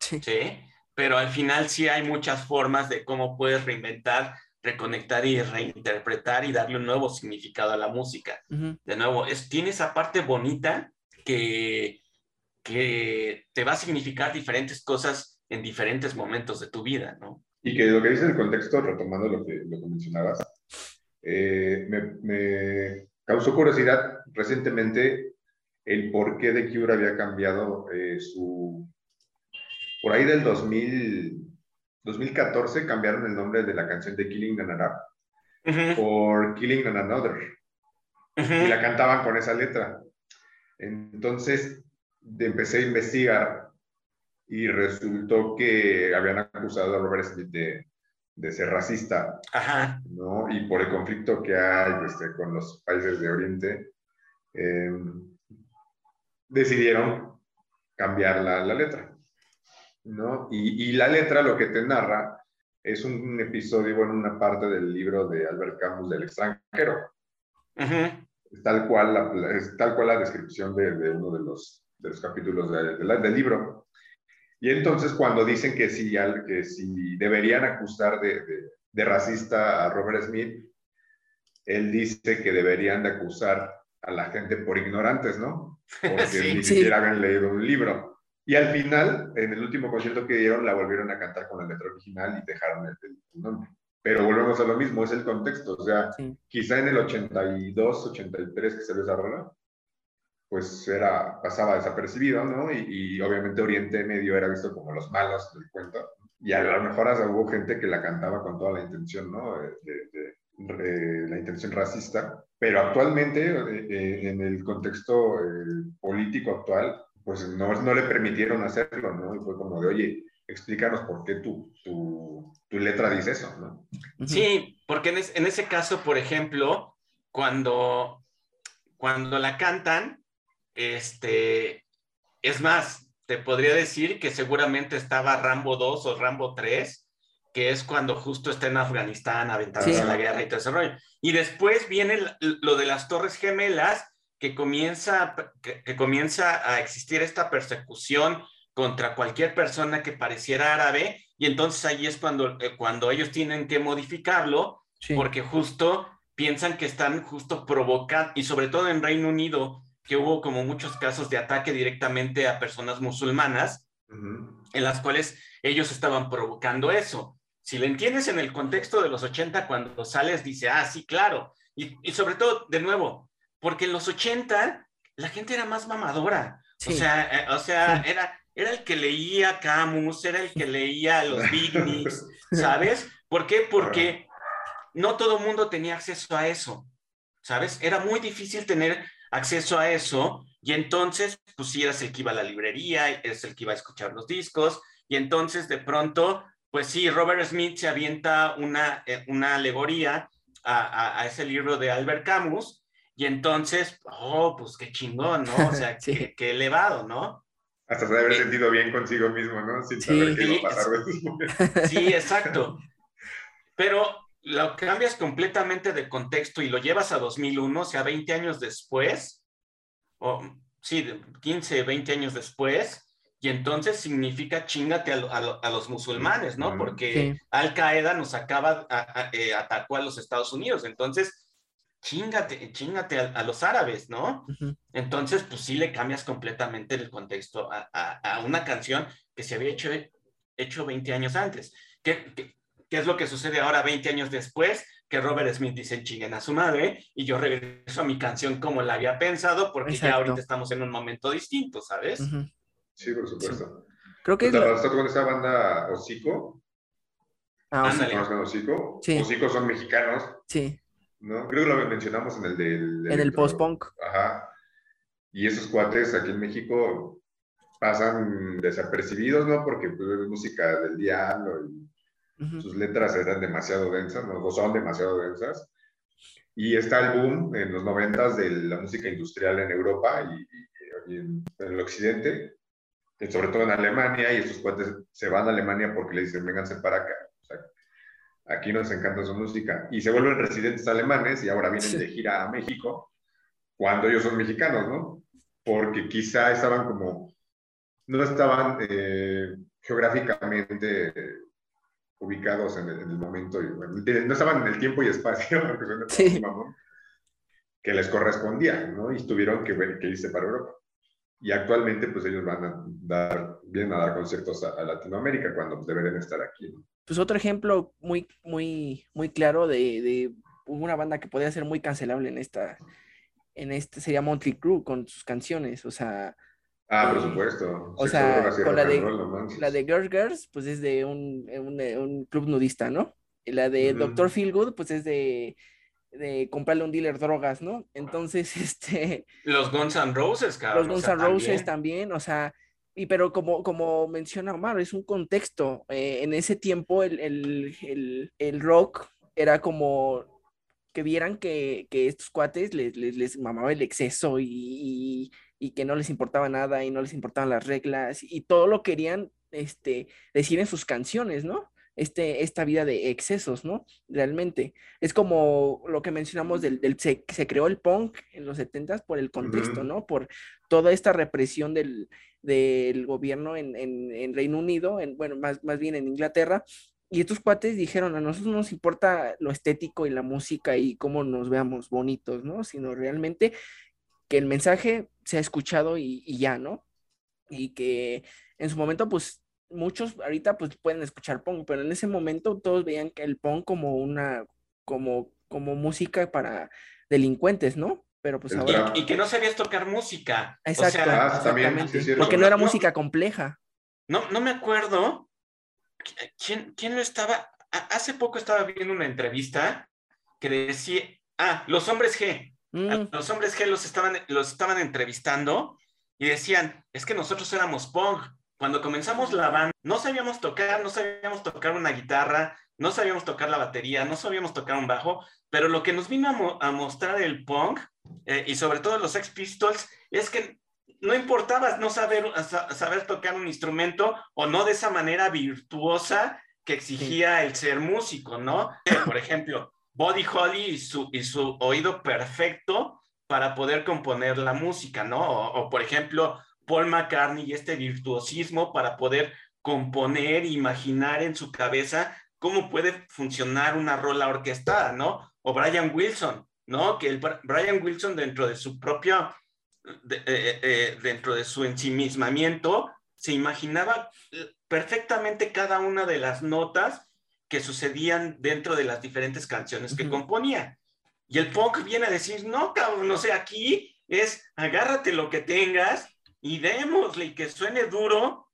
sí. Pero al final sí hay muchas formas de cómo puedes reinventar, reconectar y reinterpretar y darle un nuevo significado a la música. De nuevo, es, tiene esa parte bonita que, que te va a significar diferentes cosas en diferentes momentos de tu vida, ¿no? Y que lo que dice el contexto, retomando lo que, lo que mencionabas, eh, me, me, causó curiosidad recientemente el por qué The Cure había cambiado eh, su... Por ahí del 2000, 2014 cambiaron el nombre de la canción de Killing and por Killing and Another. Y la cantaban con esa letra. Entonces empecé a investigar y resultó que habían acusado a Robert Smith de, de ser racista, Ajá. ¿no? Y por el conflicto que hay este, con los países de Oriente. Eh, decidieron cambiar la, la letra. ¿no? Y, y, la letra lo que te narra es un, episodio, bueno, una parte del libro de Albert Camus del extranjero. es tal, cual la, es tal cual la descripción de, de uno de los, de los capítulos de, del libro. Y entonces cuando dicen que si, que si deberían acusar de, de, racista a Robert Smith, él dice que deberían de acusar a la gente por ignorantes, ¿no? Porque ni siquiera habían leído un libro. Y al final, en el último concierto que dieron, la volvieron a cantar con la letra original y dejaron el, nombre. Pero volvemos a lo mismo, es el contexto. O sea, quizá en el 82, 83 que se les rola, pues era, pasaba desapercibido, ¿no? Y, obviamente Oriente Medio era visto como los malos del cuento. Y a lo mejor hasta hubo gente que la cantaba con toda la intención, ¿no? de, la intención racista, pero actualmente, eh, eh, en el contexto eh, político actual, pues no, no le permitieron hacerlo, ¿no? Y fue como de, oye, explícanos por qué tu, tu, tu letra dice eso, ¿no? Sí, porque en, en, ese caso, por ejemplo, cuando, cuando la cantan, este, es más, te podría decir que seguramente estaba Rambo 2 o Rambo 3, que es cuando justo está en Afganistán aventándose en la guerra y todo ese rollo. Y después viene lo de las Torres Gemelas, que comienza, que, comienza a existir esta persecución contra cualquier persona que pareciera árabe, y entonces ahí es cuando, eh, cuando ellos tienen que modificarlo, porque justo piensan que están justo provocando, y sobre todo en Reino Unido, que hubo como muchos casos de ataque directamente a personas musulmanas, en las cuales ellos estaban provocando eso. si le entiendes en el contexto de los 80, cuando sales, dice, ah, sí, claro. Y, y sobre todo, de nuevo, porque en los 80 la gente era más mamadora. O sea, eh, o sea era, era el que leía Camus, era el que leía los Big ¿sabes? ¿Por qué? Porque no todo mundo tenía acceso a eso, ¿sabes? Era muy difícil tener acceso a eso y entonces, pues si eras el que iba a la librería, eres el que iba a escuchar los discos y entonces de pronto, pues sí, Robert Smith se avienta una, eh, una alegoría a, ese libro de Albert Camus y entonces, oh, pues qué chingón, ¿no? O sea, qué, elevado, ¿no? Hasta se haber eh, sentido bien consigo mismo, ¿no? Sin saber qué iba a pasar Sí, exacto. Pero lo cambias completamente de contexto y lo llevas a 2001, o sea, 20 años después, o sí, 15, 20 años después, y entonces significa chingate a, los musulmanes, ¿no? Porque Al Qaeda nos acaba, eh, atacó a los Estados Unidos, entonces chingate, chingate a, los árabes, ¿no? Entonces, pues sí le cambias completamente el contexto a, una canción que se había hecho, hecho 20 años antes. ¿Qué, qué, es lo que sucede ahora 20 años después? Que Robert Smith dice chinguen a su madre y yo regreso a mi canción como la había pensado porque ya ahorita estamos en un momento distinto, ¿sabes? Sí, por supuesto. Creo que... ¿Estás con esa banda Osico? Ah, Osico. Sí. Osico son mexicanos. Sí. ¿no? Creo que lo mencionamos en el del... En el post-punk. Ajá. Y esos cuates aquí en México pasan desapercibidos, ¿no? Porque pues, es música del diablo y sus letras eran demasiado densas, ¿no? O son demasiado densas. Y está el boom en los noventas de la música industrial en Europa y, en, el occidente, sobre todo en Alemania, y estos cuates se van a Alemania porque le dicen, vénganse para acá aquí nos encanta su música, y se vuelven residentes alemanes y ahora vienen de gira a México, cuando ellos son mexicanos, ¿no? Porque quizá estaban como, no estaban eh, geográficamente ubicados en el, momento, no estaban en el tiempo y espacio, que les correspondía, ¿no? Y tuvieron que, que irse para Europa. Y actualmente, pues ellos van a dar, vienen a dar conciertos a, Latinoamérica cuando pues, deberían estar aquí, ¿no? pues otro ejemplo muy, muy, muy claro de, una banda que podría ser muy cancelable en esta, en este sería Monty Crue con sus canciones, o sea. Ah, por supuesto. O sea, con la de, la de Girls Girls, pues es de un, un, club nudista, ¿no? Y la de Doctor Feelgood, pues es de, de comprarle un dealer drogas, ¿no? Entonces, este... Los Guns N' Roses, cabrón. Los Guns N' Roses también, o sea, y pero como, como menciona Omar, es un contexto. Eh, en ese tiempo el, el, el, rock era como que vieran que, que estos cuates les, les, les, mamaba el exceso y, y, que no les importaba nada y no les importaban las reglas y todo lo querían este, decir en sus canciones, ¿no? Este, esta vida de excesos, ¿no? Realmente. Es como lo que mencionamos del, del se, se, creó el punk en los 70 por el contexto, ¿no? Por toda esta represión del, del gobierno en, en, Reino Unido, en, bueno, más, más bien en Inglaterra, y estos cuates dijeron, a nosotros no nos importa lo estético y la música y cómo nos veamos bonitos, ¿no? Sino realmente que el mensaje se ha escuchado y, y ya, ¿no? Y que en su momento, pues muchos ahorita pues pueden escuchar punk, pero en ese momento todos veían que el punk como una, como, como música para delincuentes, ¿no? Pero pues ahora... Y, que no sabías tocar música. Exacto, ah, exactamente. porque no era música compleja. No, no me acuerdo quién, quién lo estaba... Hace poco estaba viendo una entrevista que decía, ah, los hombres G. Mm. Los hombres G los estaban, los estaban entrevistando y decían, es que nosotros éramos punk, cuando comenzamos la banda, no sabíamos tocar, no sabíamos tocar una guitarra, no sabíamos tocar la batería, no sabíamos tocar un bajo, pero lo que nos vino a, mostrar el punk eh, y sobre todo los Ex Pistols es que no importaba no saber, saber tocar un instrumento o no de esa manera virtuosa que exigía el ser músico, ¿no? Por ejemplo, Body Holly y su, y su oído perfecto para poder componer la música, ¿no? o por ejemplo, Paul McCartney y este virtuosismo para poder componer, imaginar en su cabeza cómo puede funcionar una rola orquestada, ¿no? O Brian Wilson, ¿no? Que el Brian Wilson dentro de su propio, eh, eh, eh, dentro de su ensimismamiento, se imaginaba perfectamente cada una de las notas que sucedían dentro de las diferentes canciones que componía. Y el punk viene a decir, no, cabrón, no sé, aquí es agárrate lo que tengas y démosle y que suene duro.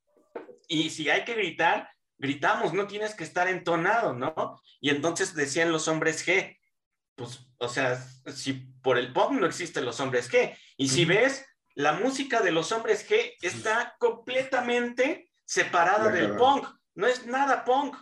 Y si hay que gritar, gritamos, no tienes que estar entonado, ¿no? Y entonces decían los hombres G, pues, o sea, si por el punk no existen los hombres G. Y si ves, la música de los hombres G está completamente separada del punk. No es nada punk,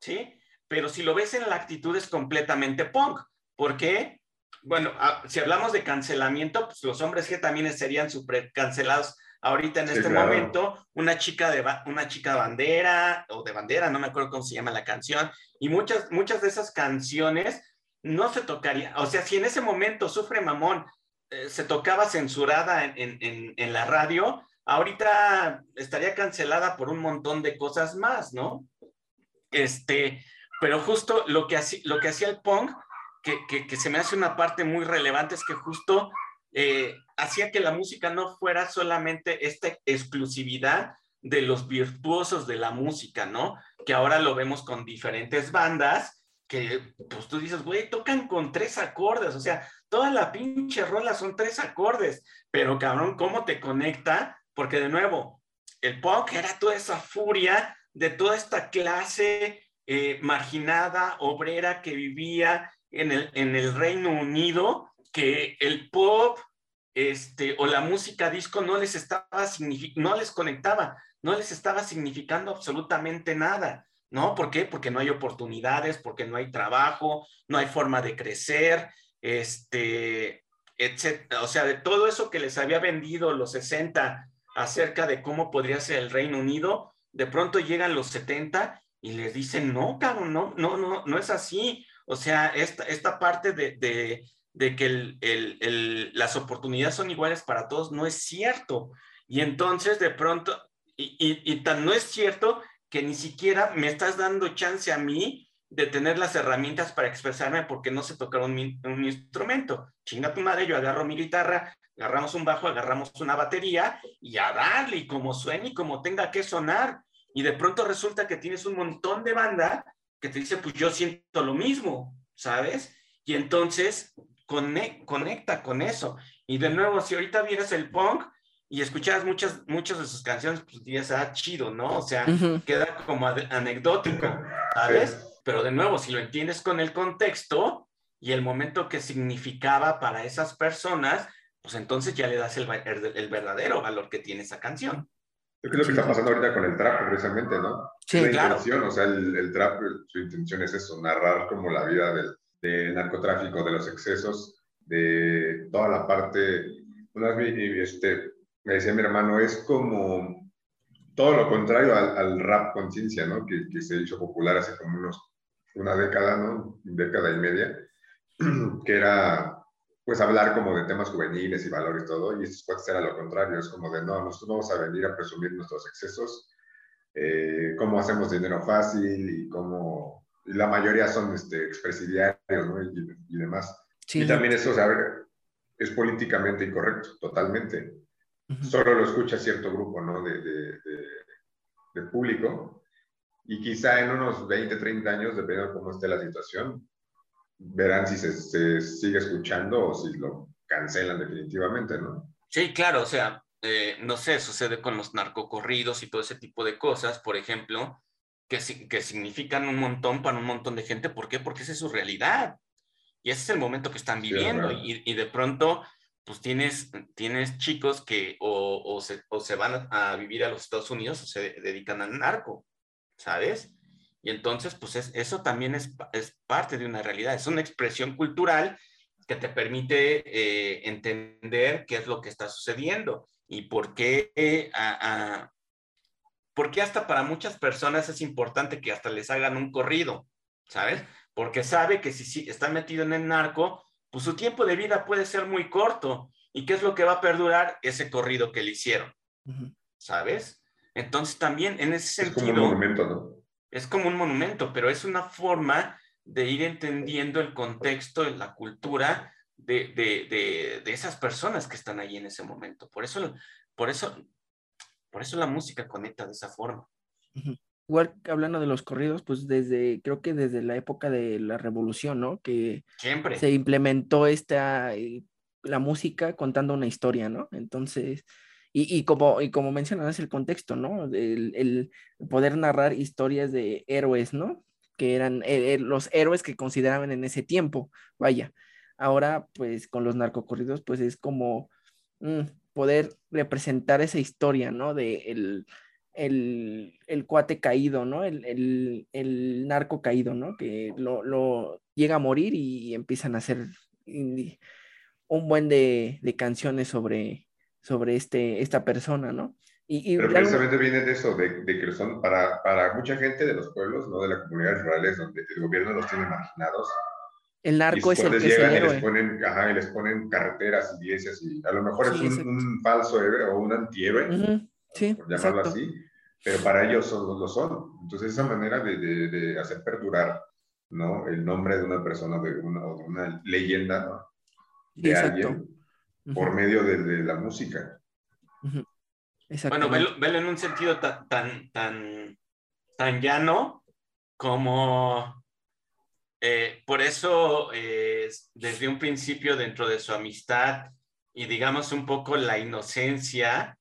¿sí? Pero si lo ves en la actitud es completamente punk. ¿Por qué? Bueno, si hablamos de cancelamiento, pues los hombres G también serían super cancelados ahorita en este momento. Una chica de una chica bandera o de bandera, no me acuerdo cómo se llama la canción. Y muchas, muchas de esas canciones no se tocaría. O sea, si en ese momento Sufre Mamón eh, se tocaba censurada en, la radio, ahorita estaría cancelada por un montón de cosas más, ¿no? Este, pero justo lo que, hacía, lo que hacía el punk, que, se me hace una parte muy relevante, es que justo eh, hacía que la música no fuera solamente esta exclusividad de los virtuosos de la música, ¿no? Que ahora lo vemos con diferentes bandas que pues tú dices, güey, tocan con tres acordes, o sea, toda la pinche rola son tres acordes, pero cabrón, ¿cómo te conecta? Porque de nuevo, el punk era toda esa furia de toda esta clase eh, marginada, obrera que vivía en el, en el Reino Unido, que el pop este, o la música disco no les estaba no les conectaba, no les estaba significando absolutamente nada. ¿no? ¿Por qué? Porque no hay oportunidades, porque no hay trabajo, no hay forma de crecer, este, etcétera. O sea, de todo eso que les había vendido los 60 acerca de cómo podría ser el Reino Unido, de pronto llegan los 70 y les dicen, no, cabrón, no, no, no, no es así. O sea, esta, esta parte de, que las oportunidades son iguales para todos no es cierto. Y entonces de pronto, y, y tan no es cierto que ni siquiera me estás dando chance a mí de tener las herramientas para expresarme porque no sé tocar un, instrumento. Chinga tu madre, yo agarro mi guitarra, agarramos un bajo, agarramos una batería y a darle y como suene y como tenga que sonar. Y de pronto resulta que tienes un montón de banda que te dice, pues yo siento lo mismo, ¿sabes? Y entonces conecta con eso. Y de nuevo, si ahorita vienes el punk, y escuchas muchas, muchas de sus canciones, pues dirías, ah, chido, ¿no? O sea, queda como anecdótico, ¿sabes? Pero de nuevo, si lo entiendes con el contexto y el momento que significaba para esas personas, pues entonces ya le das el, el, verdadero valor que tiene esa canción. Es lo que está pasando ahorita con el trap, precisamente, ¿no? Sí, la claro. intención, o sea, el, el, trap, su intención es eso, narrar como la vida del, del narcotráfico, de los excesos, de toda la parte, una vez este, me decía mi hermano, es como todo lo contrario al, rap conciencia, ¿no? Que, que, se hizo popular hace como unos, una década, ¿no? Década y media, que era, pues, hablar como de temas juveniles y valores y todo, y esto puede ser a lo contrario, es como de, no, nosotros vamos a venir a presumir nuestros excesos, eh, cómo hacemos dinero fácil y cómo, y la mayoría son este, expresidiarios, ¿no? Y, demás. Y también eso, o sea, es políticamente incorrecto, totalmente solo lo escucha cierto grupo ¿no? de, de, de, público y quizá en unos 20, 30 años, dependiendo de cómo esté la situación, verán si se, se, sigue escuchando o si lo cancelan definitivamente, ¿no? Sí, claro, o sea, eh, no sé, sucede con los narcocorridos y todo ese tipo de cosas, por ejemplo, que, que significan un montón para un montón de gente. ¿Por qué? Porque esa es su realidad. Y ese es el momento que están viviendo. y, y, de pronto pues tienes, tienes chicos que o, se, o, se, van a, vivir a los Estados Unidos o se dedican al narco, ¿sabes? Y entonces, pues eso también es, es, parte de una realidad, es una expresión cultural que te permite eh, entender qué es lo que está sucediendo y por qué, eh, a, por qué hasta para muchas personas es importante que hasta les hagan un corrido, ¿sabes? Porque sabe que si, si está metido en el narco, pues su tiempo de vida puede ser muy corto. ¿Y qué es lo que va a perdurar? Ese corrido que le hicieron. ¿Sabes? Entonces también en ese sentido... Es como un monumento, ¿no? Es como un monumento, pero es una forma de ir entendiendo el contexto, la cultura de, de, de, esas personas que están ahí en ese momento. Por eso, por eso, por eso la música conecta de esa forma. igual hablando de los corridos, pues desde, creo que desde la época de la revolución, ¿no? Que Siempre. se implementó esta, eh, la música contando una historia, ¿no? Entonces, y, y como, y como mencionas, el contexto, ¿no? El, el, poder narrar historias de héroes, ¿no? Que eran eh, eh, los héroes que consideraban en ese tiempo, vaya. Ahora, pues con los narcocorridos, pues es como mm, poder representar esa historia, ¿no? De el, el, el cuate caído, ¿no? El, el, el, narco caído, ¿no? Que lo, lo llega a morir y, empiezan a hacer un buen de, de canciones sobre, sobre este, esta persona, ¿no? Y, y Pero precisamente viene de eso, de, de, que son para, para mucha gente de los pueblos, ¿no? De las comunidades rurales, donde el gobierno los tiene marginados. El narco es el que llegan es el y les ponen, ajá, y les ponen carreteras, iglesias, y a lo mejor sí, es un, un, falso héroe o un antihéroe. Uh -huh sí, por llamarlo exacto. así, pero para ellos son, lo son. Entonces, esa manera de, de, de, hacer perdurar ¿no? el nombre de una persona, de una, o de una leyenda, ¿no? de Exacto. alguien, uh -huh. por medio de, de, la música. Uh -huh. Bueno, velo, velo, en un sentido tan, tan, tan, tan llano como... Eh, por eso, eh, desde un principio, dentro de su amistad y digamos un poco la inocencia,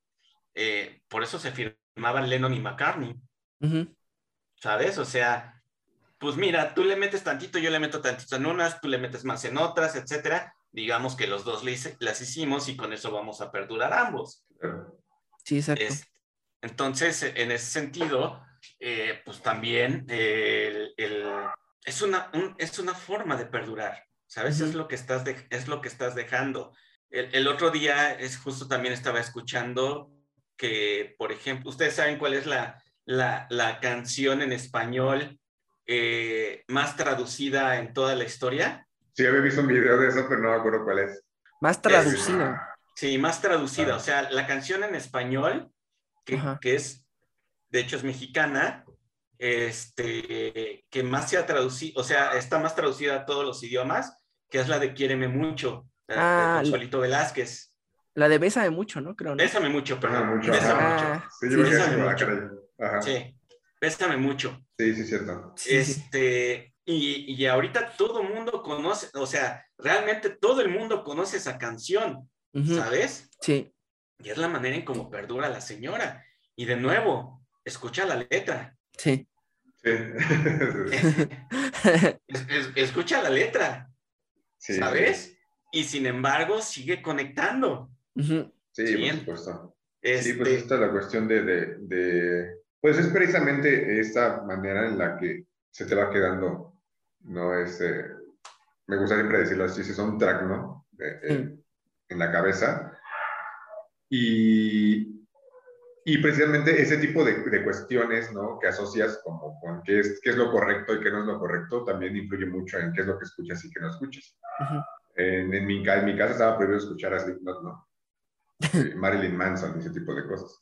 eh, por eso se firmaban Lennon y McCartney. Uh -huh. ¿Sabes? O sea, pues mira, tú le metes tantito, yo le meto tantito en unas, tú le metes más en otras, etcétera. Digamos que los dos las hicimos y con eso vamos a perdurar ambos. Sí, exacto. Es, entonces, en ese sentido, eh, pues también el, el, es, una, un, es una forma de perdurar, ¿sabes? Uh -huh. es, lo que estás de, es lo que estás dejando. El, el, otro día es justo también estaba escuchando que, por ejemplo, ustedes saben cuál es la, la, la canción en español eh, más traducida en toda la historia. Sí, había visto un video de eso, pero no me acuerdo cuál es. Más traducida. Sí, más traducida. Ah. O sea, la canción en español, que, que, es, de hecho es mexicana, este, que más se ha traducido, o sea, está más traducida a todos los idiomas, que es la de Quiéreme Mucho, ah, de Consuelito Velázquez. La de Bésame mucho, ¿no? Creo, ¿no? Bésame mucho, perdón. Ah, mucho, Bésame ah, mucho. Sí, yo sí, bésame mucho. Ajá. Sí, Bésame mucho. Sí, sí, cierto. Este, y, y ahorita todo el mundo conoce, o sea, realmente todo el mundo conoce esa canción, uh -huh. ¿sabes? Sí. Y es la manera en cómo perdura la señora. Y de nuevo, escucha la letra. Sí. Sí. es, es, escucha la letra. Sí. ¿Sabes? Y sin embargo, sigue conectando. Uh -huh. Sí, por supuesto. Este... Sí, pues esta es la cuestión de, de, de, Pues es precisamente esta manera en la que se te va quedando, ¿no? Es, eh, me gusta siempre decirlo así, si son un track, ¿no? En la cabeza. Y, y precisamente ese tipo de, de, cuestiones, ¿no? Que asocias como con qué es, qué es lo correcto y qué no es lo correcto, también influye mucho en qué es lo que escuchas y qué no escuchas. Uh -huh. en, en, mi, en mi casa estaba prohibido escuchar a Slipknot, ¿no? Marilyn Manson, ese tipo de cosas.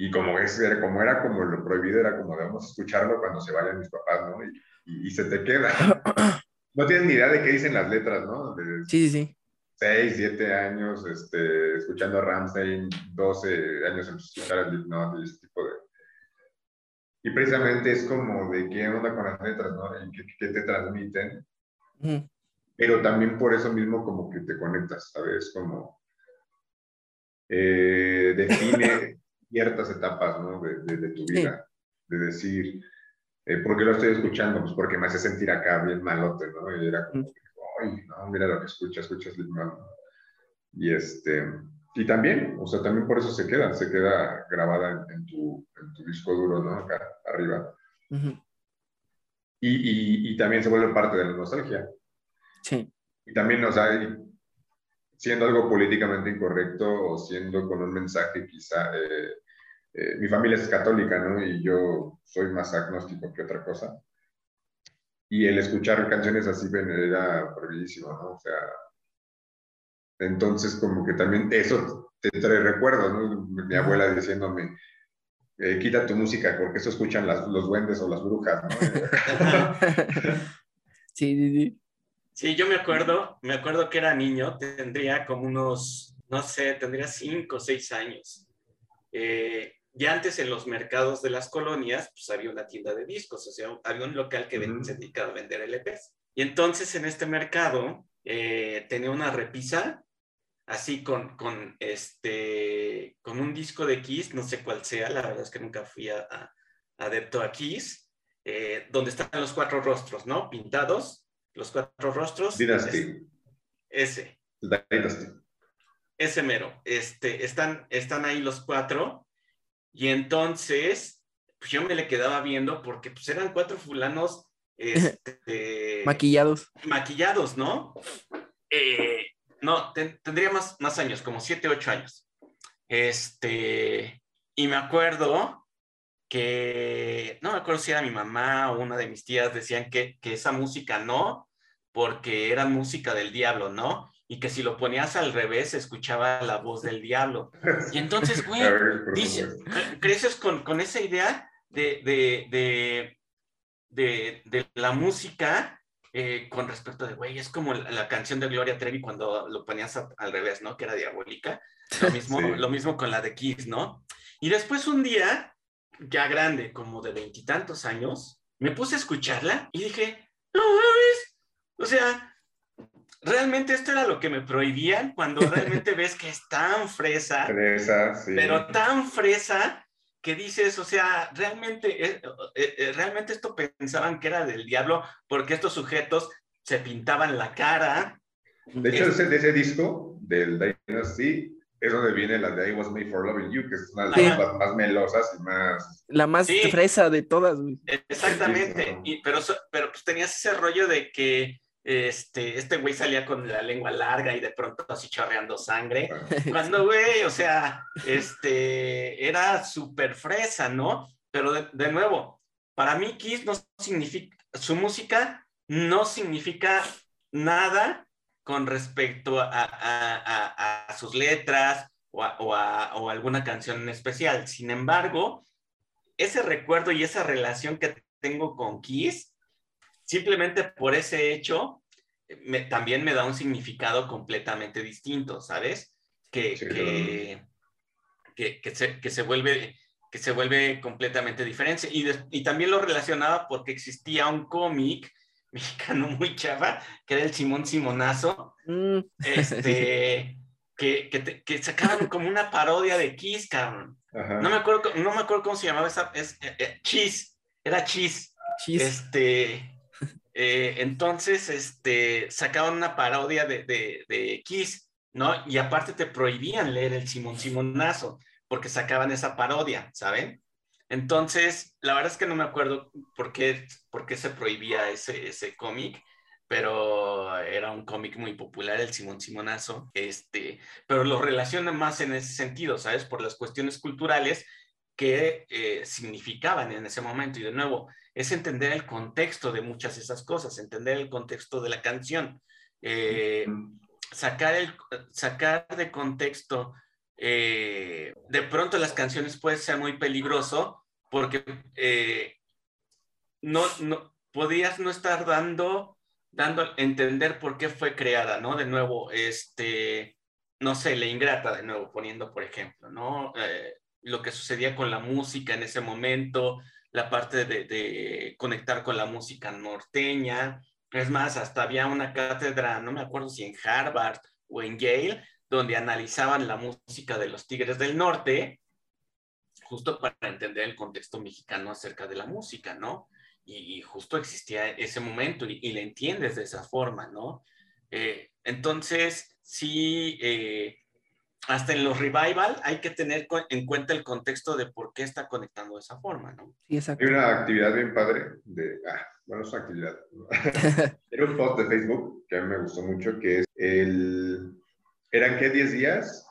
Y como, es, como era como lo prohibido, era como debemos escucharlo cuando se vayan mis papás, ¿no? Y, y, y se te queda. No tienes ni idea de qué dicen las letras, ¿no? De sí, sí. 6, 7 años, este, escuchando a Ramstein, 12 años en escuchar a Slipknot y ese tipo de... Y precisamente es como de qué onda con las letras, ¿no? Y qué, qué te transmiten. Mm. Pero también por eso mismo como que te conectas, ¿sabes? Como eh, define ciertas etapas ¿no? de, de, de, tu vida, sí. de decir, eh, ¿por qué lo estoy escuchando? Pues porque me hace sentir acá bien malote, ¿no? Y era como, ay, no, mira lo que escucha, escucha Slipknot. Y este, y también, o sea, también por eso se queda, se queda grabada en, en, tu, en tu, disco duro, ¿no? Acá arriba. Uh -huh. y, y, y, también se vuelve parte de la nostalgia. Sí. Y también, o sea, siendo algo políticamente incorrecto o siendo con un mensaje quizá... Eh, eh, mi familia es católica, ¿no? Y yo soy más agnóstico que otra cosa. Y el escuchar canciones así era prohibidísimo, ¿no? O sea, entonces como que también eso te trae recuerdos, ¿no? Mi abuela diciéndome, eh, quita tu música porque eso escuchan las, los duendes o las brujas, ¿no? sí, sí, sí. Sí, yo me acuerdo, me acuerdo que era niño, tendría como unos, no sé, tendría cinco o seis años. Eh, ya antes en los mercados de las colonias, pues había una tienda de discos, o sea, había un local que se dedicaba a vender LPs. Y entonces en este mercado eh, tenía una repisa así con, con, este, con un disco de Kiss, no sé cuál sea, la verdad es que nunca fui a, adepto a Kiss, eh, donde están los cuatro rostros, ¿no? Pintados, los cuatro rostros. Dynasty. Ese. Dynasty. Ese mero. Este, están, están ahí los cuatro. Y entonces, pues yo me le quedaba viendo porque pues eran cuatro fulanos este, maquillados. Maquillados, ¿no? Eh, no, tendría más, más años, como siete, ocho años. Este, y me acuerdo que, no me acuerdo si era mi mamá o una de mis tías, decían que, que esa música no, porque era música del diablo, ¿no? Y que si lo ponías al revés, escuchaba la voz del diablo. Y entonces, güey, creces con, con, esa idea de, de, de, de, la música eh, con respecto de, güey, es como la, canción de Gloria Trevi cuando lo ponías al revés, ¿no? Que era diabólica. Lo mismo, lo mismo con la de Kiss, ¿no? Y después un día, ya grande, como de veintitantos años, me puse a escucharla y dije, no mames, o sea, realmente esto era lo que me prohibían cuando realmente ves que es tan fresa, fresa sí. pero tan fresa que dices, o sea, realmente, eh, eh, eh, realmente esto pensaban que era del diablo porque estos sujetos se pintaban la cara. De hecho, ese, de ese disco del Dynasty es donde viene la de I Was Made for Loving You, que es una de las más melosas y más... La más fresa de todas. Exactamente, y, pero, pero pues tenías ese rollo de que este, este güey salía con la lengua larga y de pronto así chorreando sangre. Cuando, güey, o sea, este, era súper fresa, ¿no? Pero de, nuevo, para mí Kiss no significa, su música no significa nada con respecto a, sus letras o, o a alguna canción en especial. Sin embargo, ese recuerdo y esa relación que tengo con Kiss simplemente por ese hecho, me, también me da un significado completamente distinto, ¿sabes? Que, que, que, se, que, se, vuelve, que se vuelve completamente diferente. Y, y también lo relacionaba porque existía un cómic mexicano muy chava, que era el Simón Simonazo, mm. este, que, que, que, sacaban como una parodia de Kiss, cabrón. No me, acuerdo, no me acuerdo cómo se llamaba esa, es, eh, eh, Cheese, era Cheese. Cheese. Este, eh, entonces, este, sacaban una parodia de, de, Kiss, ¿no? Y aparte te prohibían leer el Simón Simonazo, porque sacaban esa parodia, ¿saben? Entonces, la verdad es que no me acuerdo por qué, por qué se prohibía ese, ese cómic, pero era un cómic muy popular, el Simón Simonazo, este, pero lo relaciona más en ese sentido, ¿sabes? Por las cuestiones culturales que eh, significaban en ese momento. Y de nuevo, es entender el contexto de muchas de esas cosas, entender el contexto de la canción, eh, sacar, el, sacar de contexto, eh, de pronto las canciones puede ser muy peligroso porque no, no, podías no estar dando, dando a entender por qué fue creada, ¿no? De nuevo, este, no sé, la ingrata, de nuevo, poniendo por ejemplo, ¿no? lo que sucedía con la música en ese momento, la parte de, conectar con la música norteña. Es más, hasta había una cátedra, no me acuerdo si en Harvard o en Yale, donde analizaban la música de los Tigres del Norte, justo para entender el contexto mexicano acerca de la música, ¿no? Y, justo existía ese momento y, le entiendes de esa forma, ¿no? Eh, entonces, sí, eh, hasta en los revival hay que tener en cuenta el contexto de por qué está conectando de esa forma, ¿no? Sí, exacto. Hay una actividad bien padre de, ah, bueno, es una actividad. Era un post de Facebook que a mí me gustó mucho, que es el, eran qué 10 días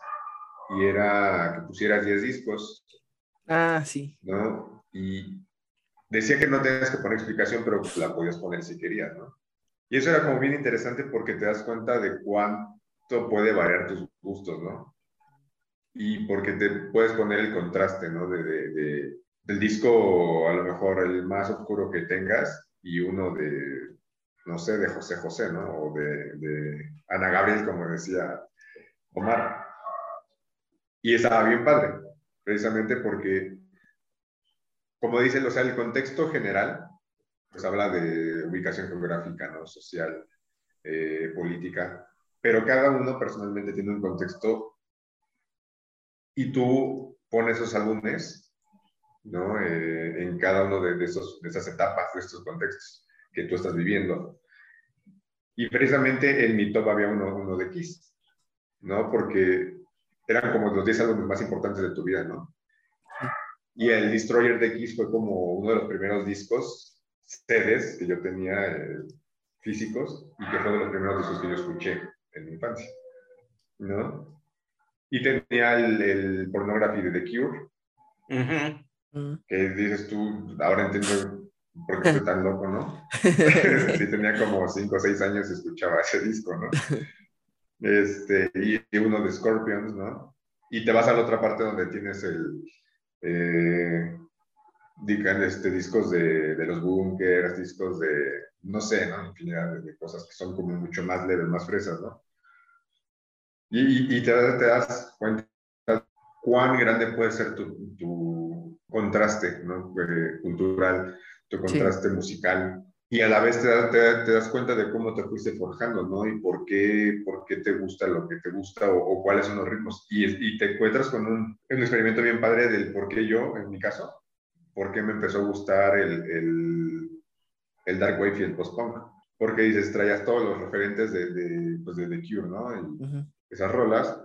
y era que pusieras 10 discos. Ah, sí. ¿No? Y decía que no tenías que poner explicación, pero la podías poner si querías, ¿no? Y eso era como bien interesante porque te das cuenta de cuánto puede variar tus gustos, ¿no? y porque te puedes poner el contraste, ¿no? De, de, del disco, a lo mejor el más oscuro que tengas y uno de, no sé, de José José, ¿no? O de, de Ana Gabriel, como decía Omar. Y estaba bien padre. precisamente porque, como dicen, o sea, el contexto general, pues habla de ubicación geográfica, ¿no? Social, eh, política, pero cada uno personalmente tiene un contexto y tú pones esos álbumes, ¿no? Eh, en cada uno de, esos, de esas etapas, de estos contextos que tú estás viviendo. Y precisamente en mi top había uno, uno de Kiss, ¿no? Porque eran como los 10 álbumes más importantes de tu vida, ¿no? Y el Destroyer de Kiss fue como uno de los primeros discos, CDs, que yo tenía eh, físicos y que fue de los primeros discos que yo escuché en mi infancia, ¿no? Y tenía el, el Pornography de The Cure, que dices tú, ahora entiendo por qué estoy tan loco, ¿no? sí, tenía como 5 o 6 años y escuchaba ese disco, ¿no? Este, y uno de Scorpions, ¿no? Y te vas a la otra parte donde tienes el, eh, este, discos de, de los bunkers, discos de, no sé, ¿no? Infinidad de, cosas que son como mucho más leves, más fresas, ¿no? Y, y te, te, das cuenta cuán grande puede ser tu, tu contraste ¿no? Eh, cultural, tu contraste musical, y a la vez te, te, das cuenta de cómo te fuiste forjando, ¿no? Y por qué, por qué te gusta lo que te gusta o, cuáles son los ritmos. Y, y, te encuentras con un, un, experimento bien padre del por qué yo, en mi caso, por qué me empezó a gustar el, el, el dark wave y el post-punk. Porque dices, traías todos los referentes de, de, pues de The Cure, ¿no? Esas rolas.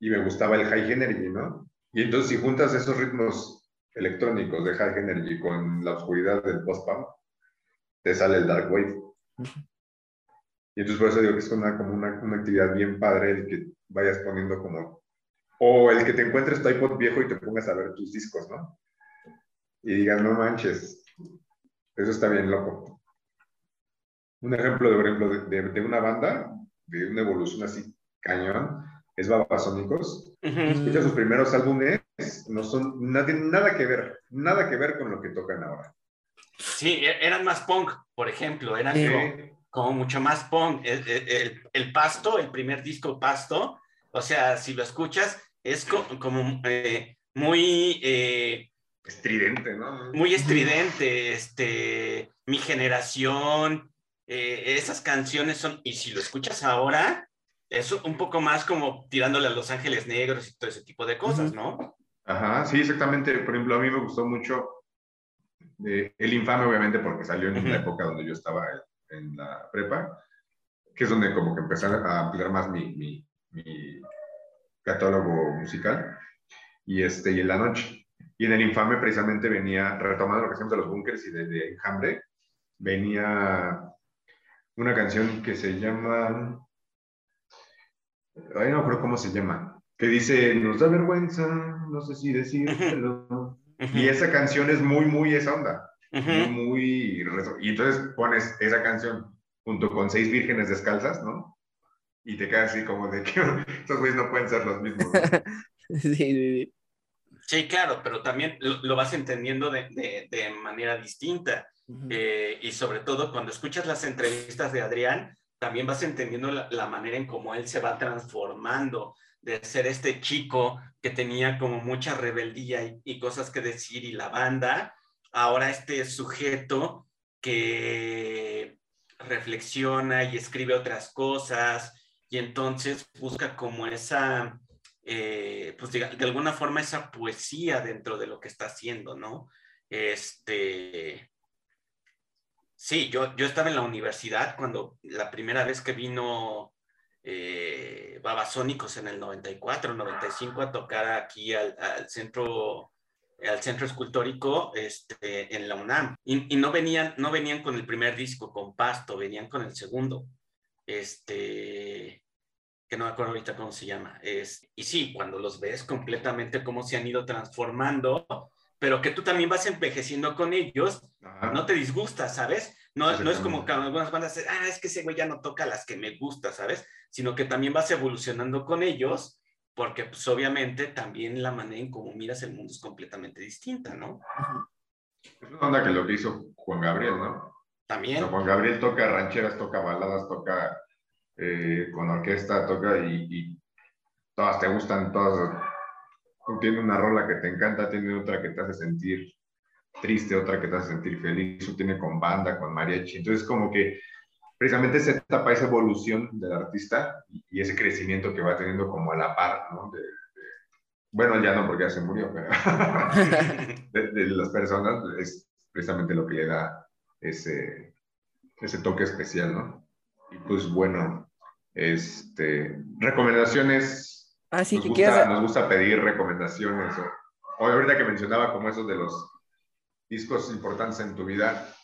Y me gustaba el high energy, ¿no? Y entonces si juntas esos ritmos electrónicos de high energy con la oscuridad del post-punk, te sale el Dark Wave. Y entonces por eso digo que es una, como una, una, actividad bien padre el que vayas poniendo como... O el que te encuentres tu iPod viejo y te pongas a ver tus discos, ¿no? Y digas, no manches, eso está bien loco. Un ejemplo, de, por ejemplo, de, de, una banda, de una evolución así cañón, es Babasónicos. Uh Escucha sus primeros álbumes, no son, nada, nada que ver, nada que ver con lo que tocan ahora. Sí, e-, eran más punk, por ejemplo, eran como, mucho más punk. El, Pasto, el primer disco Pasto, o sea, si lo escuchas, es como eh, muy... Eh, estridente, ¿no? Muy estridente, este, mi generación, eh, esas canciones son, y si lo escuchas ahora, es un poco más como tirándole a Los Ángeles Negros y todo ese tipo de cosas, ¿no? Ajá, sí, exactamente. Por ejemplo, a mí me gustó mucho el infame, obviamente, porque salió en una época donde yo estaba en la prepa, que es donde como que empecé a ampliar más mi, mi, mi catálogo musical, y, este, y en la noche. Y en el infame precisamente venía, retomando lo que hacemos de los bunkers y de, de Enjambre, venía una canción que se llama, ay no creo cómo se llama, que dice, nos da vergüenza, no sé si decirlo, y esa canción es muy, muy esa onda. Muy, muy. Y entonces pones esa canción junto con seis vírgenes descalzas, ¿no? Y te quedas así como de que estos güeyes no pueden ser los mismos. sí, sí, sí. claro, pero también lo, vas entendiendo de, de, de manera distinta. Eh, y sobre todo cuando escuchas las entrevistas de Adrián, también vas entendiendo la, la manera en cómo él se va transformando de ser este chico que tenía como mucha rebeldía y, cosas que decir y la banda, ahora este sujeto que reflexiona y escribe otras cosas y entonces busca como esa, eh, pues de, de, alguna forma esa poesía dentro de lo que está haciendo, ¿no? Este, sí, yo, yo estaba en la universidad cuando la primera vez que vino eh, Babasónicos en el 94, 95 a tocar aquí al, centro al centro escultórico este, en la UNAM. Y, no, venían, no venían con el primer disco, con Pasto, venían con el segundo. Este, que no me acuerdo ahorita cómo se llama. Es, y sí, cuando los ves completamente cómo se han ido transformando, pero que tú también vas envejeciendo con ellos, no te disgusta, ¿sabes? No, no es como que algunas bandas, ah, es que ese güey ya no toca las que me gusta, ¿sabes? Sino que también vas evolucionando con ellos, porque pues obviamente también la manera en cómo miras el mundo es completamente distinta, ¿no? Es una onda que lo que hizo Juan Gabriel, ¿no? También. Juan Gabriel toca rancheras, toca baladas, toca eh, con orquesta, toca y, y, todas te gustan, todas tiene una rola que te encanta, tiene otra que te hace sentir triste, otra que te hace sentir feliz, o tiene con banda, con mariachi. Entonces, como que precisamente esa etapa, esa evolución del artista y, ese crecimiento que va teniendo como a la par, ¿no? bueno, ya no, porque ya se murió, pero de, las personas es precisamente lo que le da ese, ese toque especial, ¿no? Y pues bueno, este, recomendaciones. Ah, sí, nos, gusta, nos gusta pedir recomendaciones. O, ahorita que mencionaba como esos de los discos importantes en tu vida,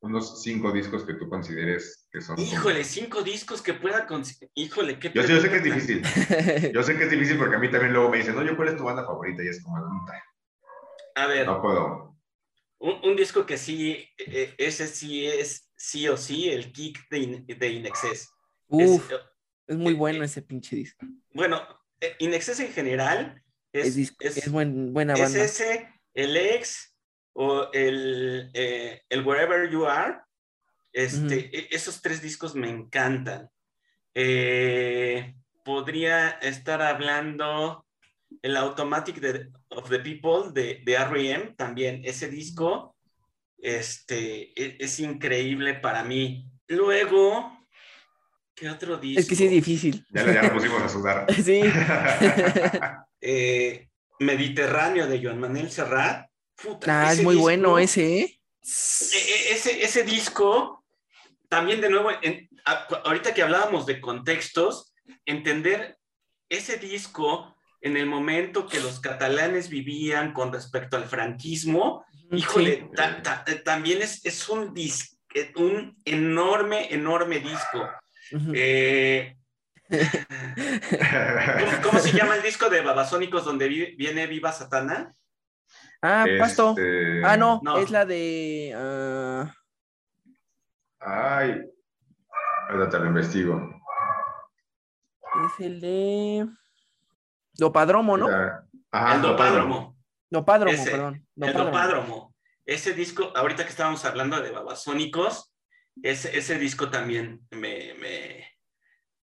unos cinco discos que tú consideres que son. Híjole, cinco discos que pueda conseguir. Híjole, qué. Yo, yo, sé que es difícil. Yo sé que es difícil porque a mí también luego me dicen, oye, ¿cuál es tu banda favorita? Y es como, a ver. No puedo. Un, disco que sí, e, ese sí es sí o sí, el kick de, de Inexcess. Uf, es, es muy eh, bueno eh, ese pinche disco. Bueno, eh, Inexcess en general es, es, es buen, buena banda. Es ese, el ex o el, el Wherever You Are. Este, e, Esos tres discos me encantan. podría estar hablando el Automatic of the People de, de R.E.M. también. Ese disco este, e, es increíble para mí. Luego, ¿Qué otro disco? Es que sí es difícil. Ya, ya pusimos a sudar. sí. Eh, Mediterráneo de Joan Manuel Serrat. Ah, es muy bueno ese, ¿eh? E, e, ese, ese disco, también de nuevo, ahorita que hablábamos de contextos, entender ese disco en el momento que los catalanes vivían con respecto al franquismo, híjole, también es, es un, un enorme, enorme disco. Eh, ¿cómo, se llama el disco de Babasónicos donde viene Viva Satana? Ah, Pasto. Este, ah, no, es la de. Uh... Ay, ahorita te lo investigo. Es el de. Dopadromo, ¿no? el Dopádromo. Dopádromo, perdón. El Dopádromo. Ese disco, ahorita que estábamos hablando de Babasónicos, ese, ese disco también me, me,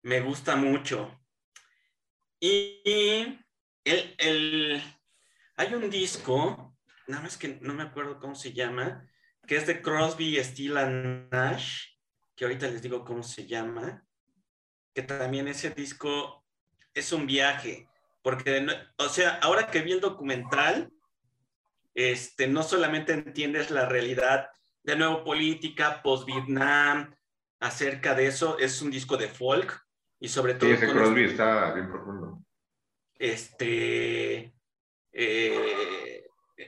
me, gusta mucho. Y el, el, hay un disco, nada más que no me acuerdo cómo se llama, que es de Crosby, Steel Nash, que ahorita les digo cómo se llama, que también ese disco es un viaje, porque, o sea, ahora que vi el documental, este, no solamente entiendes la realidad de nuevo política, post-Vietnam, acerca de eso. Es un disco de folk y sobre todo... Sí, ese Crosby está bien profundo. Este... Eh,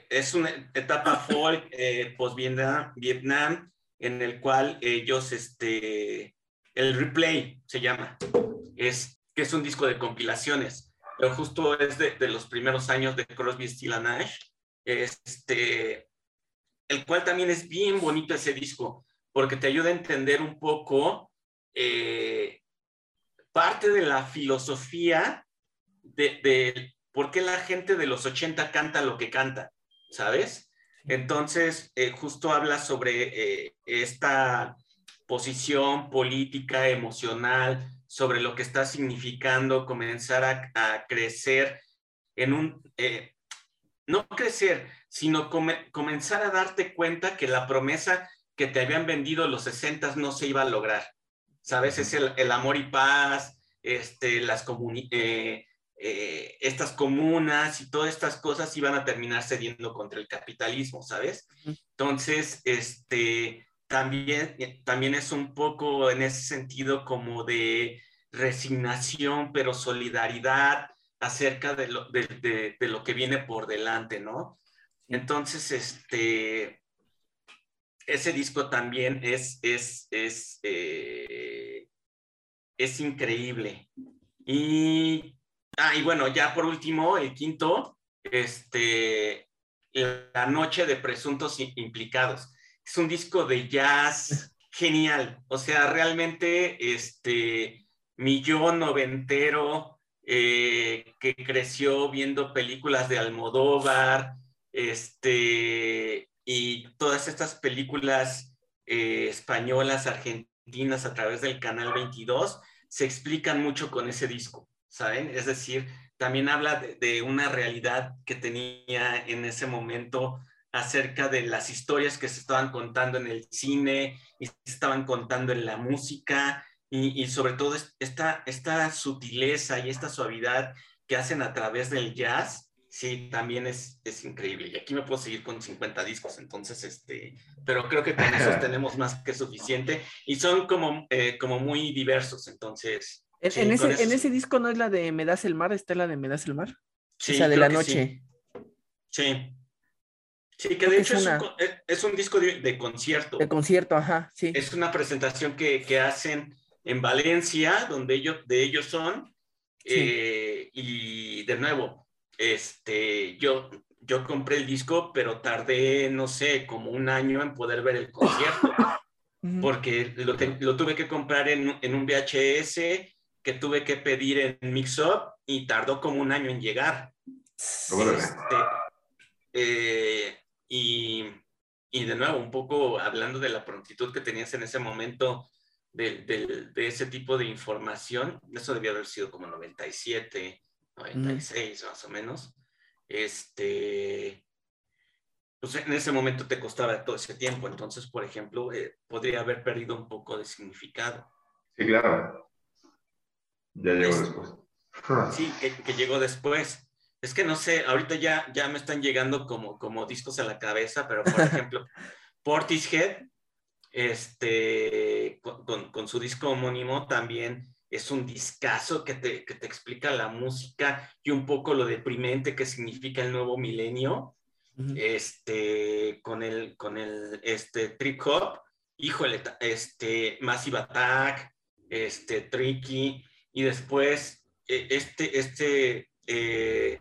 es una etapa folk eh, post-Vietnam Vietnam, en el cual ellos, este, el replay se llama, es que es un disco de compilaciones, pero justo es de, de los primeros años de Crosby, Steel Nash. Este, el cual también es bien bonito ese disco, porque te ayuda a entender un poco eh, parte de la filosofía de, por qué la gente de los 80 canta lo que canta, ¿sabes? Entonces, eh, justo habla sobre eh, esta posición política, emocional, sobre lo que está significando comenzar a, crecer en un, no crecer, sino comenzar a darte cuenta que la promesa que te habían vendido los 60 no se iba a lograr. ¿Sabes? Es el, amor y paz, este, las eh, eh, estas comunas y todas estas cosas iban a terminar cediendo contra el capitalismo, ¿sabes? Entonces, este, también, también es un poco en ese sentido como de resignación, pero solidaridad, acerca de lo, de, lo que viene por delante, ¿no? Entonces, este, ese disco también es, es, es, eh, es increíble. Y, ah, y bueno, ya por último, el quinto, este, La Noche de Presuntos Implicados. Es un disco de jazz genial. O sea, realmente, este, millón noventero, eh, que creció viendo películas de Almodóvar, este, y todas estas películas eh, españolas, argentinas a través del canal 22, se explican mucho con ese disco, ¿saben? Es decir, también habla de, una realidad que tenía en ese momento acerca de las historias que se estaban contando en el cine y se estaban contando en la música y, sobre todo esta, esta sutileza y esta suavidad que hacen a través del jazz, sí, también es, es increíble. Y aquí me puedo seguir con 50 discos, entonces, este, pero creo que con esos tenemos más que suficiente y son como, eh, como muy diversos, entonces... En, ese, en ese disco no es la de Me das el mar, está la de Me das el mar. Sí, o sea, de la noche. Sí. sí. que de hecho es, un, es, un, disco de, concierto. De concierto, ajá, sí. Es una presentación que, que hacen en Valencia, donde ellos, de ellos son. Eh, y de nuevo, este, yo, yo compré el disco, pero tardé, no sé, como un año en poder ver el concierto. porque lo, lo, tuve que comprar en, en un VHS que tuve que pedir en Mixup y tardó como un año en llegar. Este, eh, y, y, de nuevo, un poco hablando de la prontitud que tenías en ese momento de, de, de ese tipo de información, eso debía haber sido como 97, 96 más o menos. Este, pues en ese momento te costaba todo ese tiempo, entonces, por ejemplo, eh, podría haber perdido un poco de significado. Sí, claro. Ya llegó después. Sí, que, llegó después. Es que no sé, ahorita ya, ya me están llegando como, como discos a la cabeza, pero por ejemplo, Portishead, este, con, con, su disco homónimo también es un discazo que te, que te explica la música y un poco lo deprimente que significa el nuevo milenio. Este, con el, con el, este, trip hop, híjole, este, Massive Attack, este, Tricky, y después eh, este, este eh,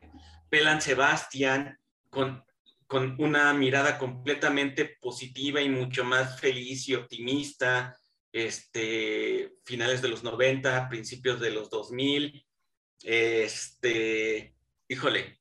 Pelan Sebastián con, con una mirada completamente positiva y mucho más feliz y optimista, este, finales de los 90, principios de los 2000, este, híjole,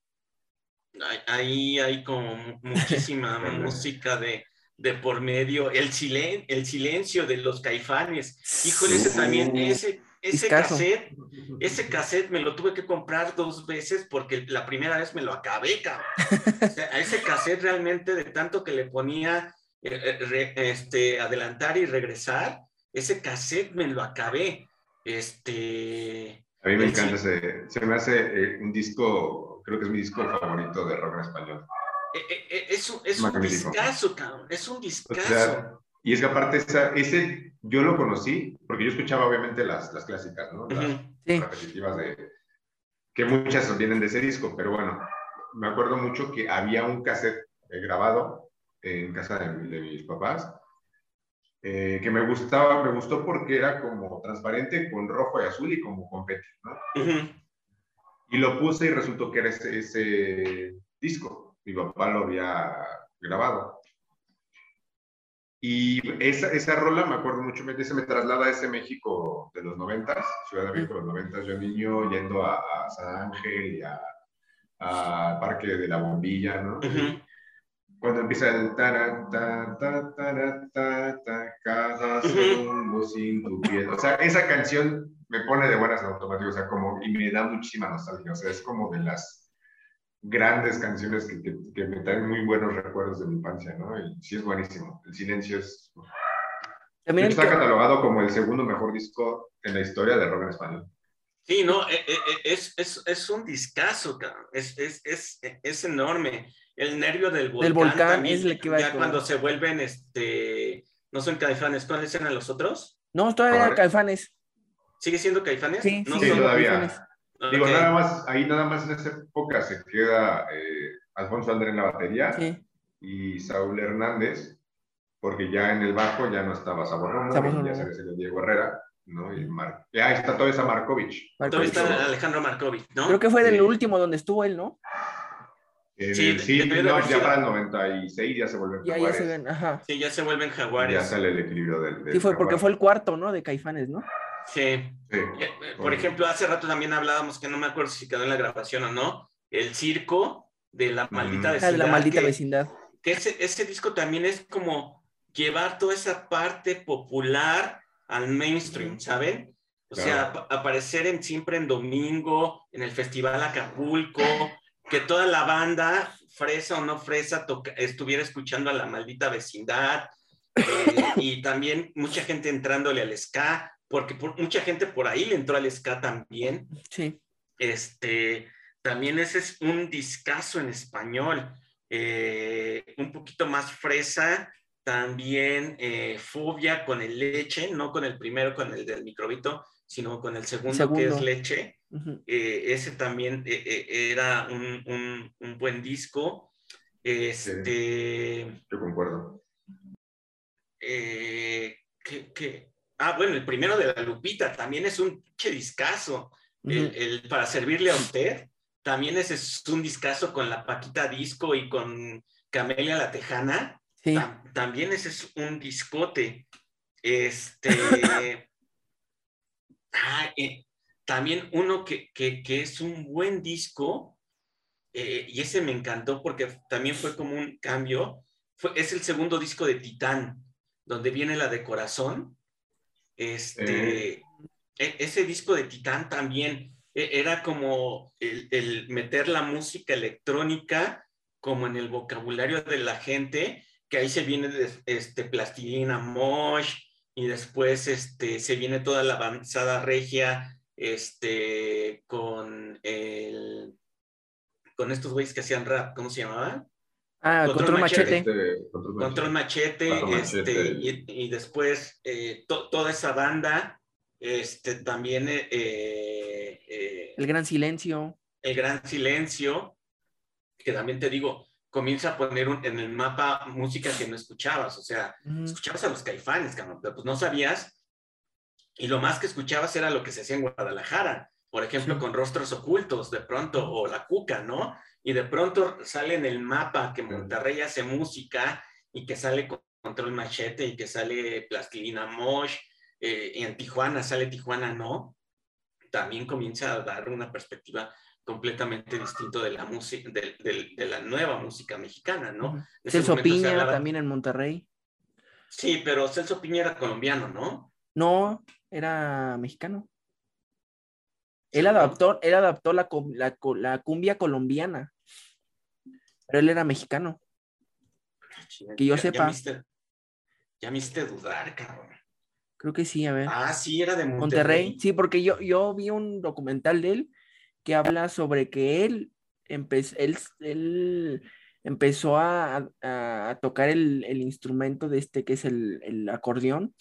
ahí hay como muchísima música de, de por medio, el, silen el silencio de los caifanes, híjole, ese también, ese ese cassette, ese cassette me lo tuve que comprar dos veces porque la primera vez me lo acabé, cabrón. a ese cassette realmente de tanto que le ponía eh, eh, este, adelantar y regresar, ese cassette me lo acabé. Este. A mí me encanta ese, se me hace eh, un disco, creo que es mi disco favorito de rock en español. es, un, es un discazo, cabrón, es un discazo. Y es que aparte ese yo lo conocí porque yo escuchaba obviamente las, las clásicas, ¿no? Las repetitivas de... que muchas vienen de ese disco, pero bueno, me acuerdo mucho que había un cassette eh, grabado en casa de, mis papás eh, que me gustaba, me gustó porque era como transparente con rojo y azul y como con ¿no? Y lo puse y resultó que era ese, ese disco. Mi papá lo había grabado. Y esa, esa rola, me acuerdo mucho, me, se me traslada a ese México de los noventas, Ciudad de México de los noventas, yo niño yendo a, San Ángel y a, Parque de la Bombilla, ¿no? Cuando empieza el ta ta ta ta ta ta cada segundo sin tu piel. O sea, esa canción me pone de buenas en automático, o sea, como, y me da muchísima nostalgia, o sea, es como de las grandes canciones que, que, me traen muy buenos recuerdos de mi infancia, ¿no? Y sí es buenísimo. El silencio es... También está catalogado como el segundo mejor disco en la historia de rock en español. Sí, no, eh, eh, eh, es, es, es un discazo, es, es, es, es, enorme. El nervio del volcán, del volcán es el que va ya cuando se vuelven, este, no son caifanes, ¿cuáles eran los otros? No, todavía eran caifanes. ¿Sigue siendo caifanes? Sí, sí, todavía. Digo, nada más, ahí nada más en esa época se queda eh, Alfonso André en la batería y Saúl Hernández, porque ya en el bajo ya no estaba Saborrono, ya se le Diego Herrera, ¿no? Y Mar ahí está todo esa Markovich. Todavía está Alejandro Markovich, ¿no? Creo que fue del último donde estuvo él, ¿no? sí, sí no, ya para el 96 ya se vuelven ya, jaguares. Ya se ven, ajá. Sí, ya se vuelven jaguares. Ya sale el equilibrio del, sí, fue porque fue el cuarto, ¿no? De Caifanes, ¿no? Sí. Eh, por ejemplo, hace rato también hablábamos, que no me acuerdo si quedó en la grabación o no, el circo de la maldita vecindad. De la maldita vecindad. Que ese, ese disco también es como llevar toda esa parte popular al mainstream, ¿saben? O sea, aparecer en, siempre en domingo, en el Festival Acapulco, que toda la banda, fresa o no fresa, estuviera escuchando a la maldita vecindad. Eh, y también mucha gente entrándole al ska, porque mucha gente por ahí le entró al ska también. Sí. Este, también ese es un discazo en español, eh, un poquito más fresa, también eh, Fobia con el leche, no con el primero, con el del microbito, sino con el segundo, que es leche. Eh, ese también era un, buen disco. Este, yo concuerdo. que, Ah, bueno, el primero de la Lupita también es un che discazo. el, para servirle a usted, también ese es un discazo con la Paquita Disco y con Camelia la Tejana. también ese es un discote. Este. ah, eh, también uno que, es un buen disco, eh, y ese me encantó porque también fue como un cambio. Fue, es el segundo disco de Titán, donde viene la de corazón este, e, ese disco de Titán también e, era como el, meter la música electrónica como en el vocabulario de la gente, que ahí se viene este, Plastilina Mosh y después este, se viene toda la avanzada regia este, con, el, con estos güeyes que hacían rap, ¿cómo se llamaban? Ah, control, machete. control machete, este, y, después eh, toda esa banda, este, también... Eh, eh, el Gran Silencio. El Gran Silencio, que también te digo, comienza a poner en el mapa música que no escuchabas, o sea, escuchabas a los caifanes, pero pues no sabías, y lo más que escuchabas era lo que se hacía en Guadalajara, por ejemplo, con Rostros Ocultos, de pronto, o La Cuca, ¿no? Y de pronto sale en el mapa que Monterrey hace música y que sale Control Machete y que sale Plastilina Mosh, eh, y en Tijuana sale Tijuana No, también comienza a dar una perspectiva completamente distinta de la música, de, la nueva música mexicana, ¿no? Celso Piña también en Monterrey. Sí, pero Celso Piña era colombiano, ¿no? No, era mexicano. Él adaptó, él adaptó la, la, cumbia colombiana. Pero él era mexicano. Que yo sepa. Ya me, hiciste, dudar, cabrón. Creo que sí, a ver. Ah, sí, era de Monterrey. Sí, porque yo, yo vi un documental de él que habla sobre que él, él, empezó a, tocar el, instrumento de este que es el, acordeón,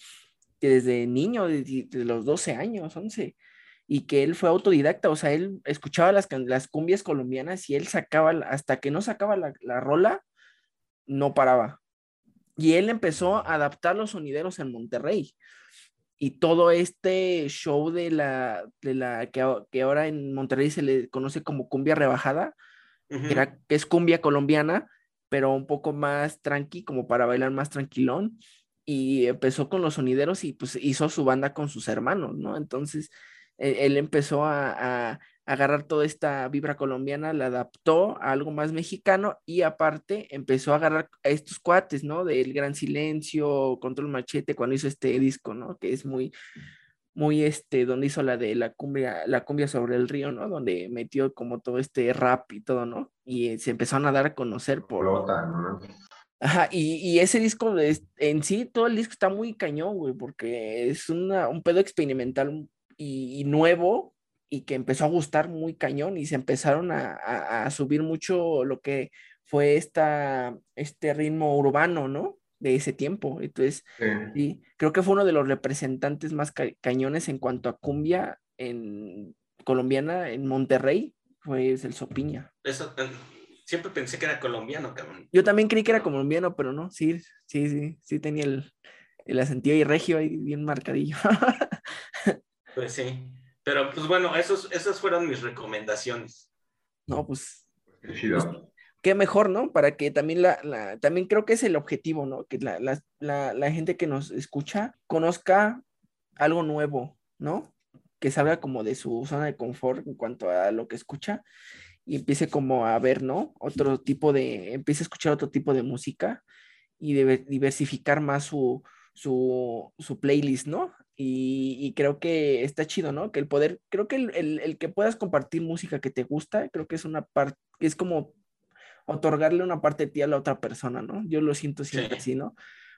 que desde niño, desde, desde, los 12 años, 11, y que él fue autodidacta, o sea, él escuchaba las, las cumbias colombianas y él sacaba, hasta que no sacaba la, rola, no paraba. Y él empezó a adaptar los sonideros en Monterrey. Y todo este show de la, de la que, que ahora en Monterrey se le conoce como cumbia rebajada, que, era, que es cumbia colombiana, pero un poco más tranqui, como para bailar más tranquilón. Y empezó con los sonideros y pues hizo su banda con sus hermanos, ¿no? Entonces, él empezó a, agarrar toda esta vibra colombiana, la adaptó a algo más mexicano y aparte empezó a agarrar a estos cuates, ¿no? Del Gran Silencio, Control Machete, cuando hizo este disco, ¿no? Que es muy, muy este, donde hizo la de la cumbia, la cumbia sobre el río, ¿no? Donde metió como todo este rap y todo, ¿no? Y se empezaron a dar a conocer por... ¿no? Ajá, y, ese disco en sí, todo el disco está muy cañón, güey, porque es una, un pedo experimental y, nuevo y que empezó a gustar muy cañón y se empezaron a, subir mucho lo que fue esta, este ritmo urbano, ¿no? De ese tiempo. Entonces, sí. creo que fue uno de los representantes más cañones en cuanto a cumbia en colombiana en Monterrey, fue el Sopiña. Eso, eh, siempre pensé que era colombiano, cabrón. Yo también creí que era colombiano, pero no, sí, sí, sí, sí tenía el, el acentido y regio ahí bien marcadillo. Pues sí. Pero pues bueno, esos, esas fueron mis recomendaciones. No, pues. pues qué mejor, ¿no? Para que también la, también creo que es el objetivo, ¿no? Que la, la, gente que nos escucha conozca algo nuevo, ¿no? Que salga como de su zona de confort en cuanto a lo que escucha y empiece como a ver, ¿no? Otro tipo de, empiece a escuchar otro tipo de música y de, diversificar más su, su, su playlist, ¿no? Y, creo que está chido, ¿no? Que el poder, creo que el, que puedas compartir música que te gusta, creo que es una parte, es como otorgarle una parte de ti a la otra persona, ¿no? Yo lo siento siempre así, ¿no?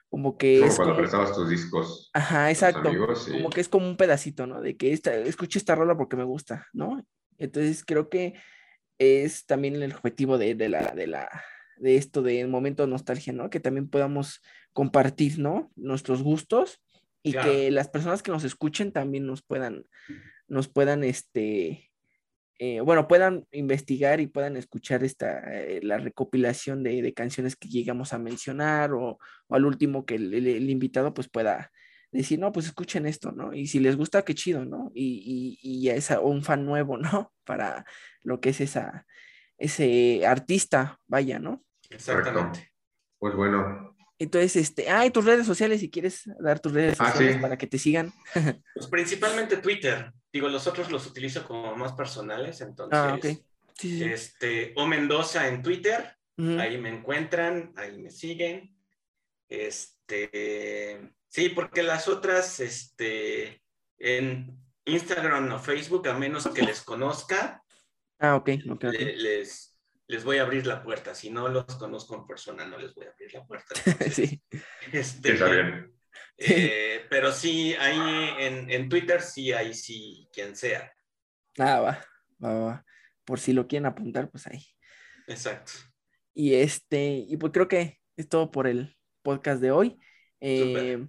Como que... Como cuando prestabas tus discos. Ajá, exacto. Como que es como un pedacito, ¿no? De que esta, escuché esta rola porque me gusta, ¿no? Entonces creo que es también el objetivo de, de la, de la, de esto de momento de nostalgia, ¿no? Que también podamos compartir, ¿no? Nuestros gustos y que las personas que nos escuchen también nos puedan, nos puedan, este, eh, bueno, puedan investigar y puedan escuchar esta, eh, la recopilación de, canciones que llegamos a mencionar o, al último que el, invitado pues pueda decir, no, pues escuchen esto, ¿no? Y si les gusta, qué chido, ¿no? Y, y, y a un fan nuevo, ¿no? Para lo que es esa, ese artista, vaya, ¿no? Exactamente. Pues bueno, entonces, este, ah, tus redes sociales, si quieres dar tus redes ah, sociales para que te sigan. pues principalmente Twitter. Digo, los otros los utilizo como más personales, entonces. Ah, ok. Sí, Este, o Mendoza en Twitter, ahí me encuentran, ahí me siguen. Este, sí, porque las otras, este, en Instagram o Facebook, a menos que les conozca, ah, ok, okay, les, les voy a abrir la puerta. Si no los conozco en persona, no les voy a abrir la puerta. sí. Este, Está bien. Eh, pero sí, ahí en, Twitter, sí, ahí sí, quien sea. Ah, va, va, va. Por si lo quieren apuntar, pues ahí. Exacto. Y este, y pues creo que es todo por el podcast de hoy. Eh,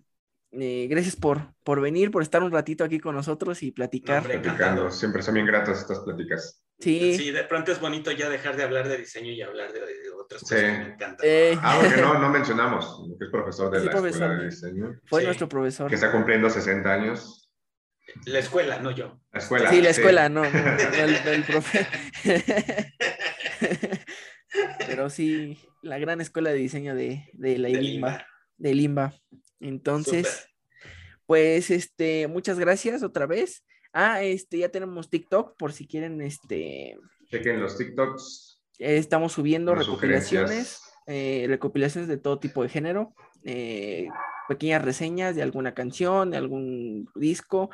eh, gracias por, por venir, por estar un ratito aquí con nosotros y platicar. Platicando, siempre son bien gratas estas pláticas. Sí. sí, de pronto es bonito ya dejar de hablar de diseño y hablar de, otras cosas que me encantan. Eh. Ah, porque no, no mencionamos, que es profesor de la escuela de diseño. Fue nuestro profesor. Que está cumpliendo 60 años. La escuela, no yo. La escuela. Sí, la escuela, no, el, profe. Pero sí, la gran escuela de diseño de, de la Limba. De Limba. Entonces, pues, este, muchas gracias otra vez. Ah, este, ya tenemos TikTok por si quieren, este. Chequen los TikToks. estamos subiendo recopilaciones, eh, recopilaciones de todo tipo de género, eh, pequeñas reseñas de alguna canción, de algún disco,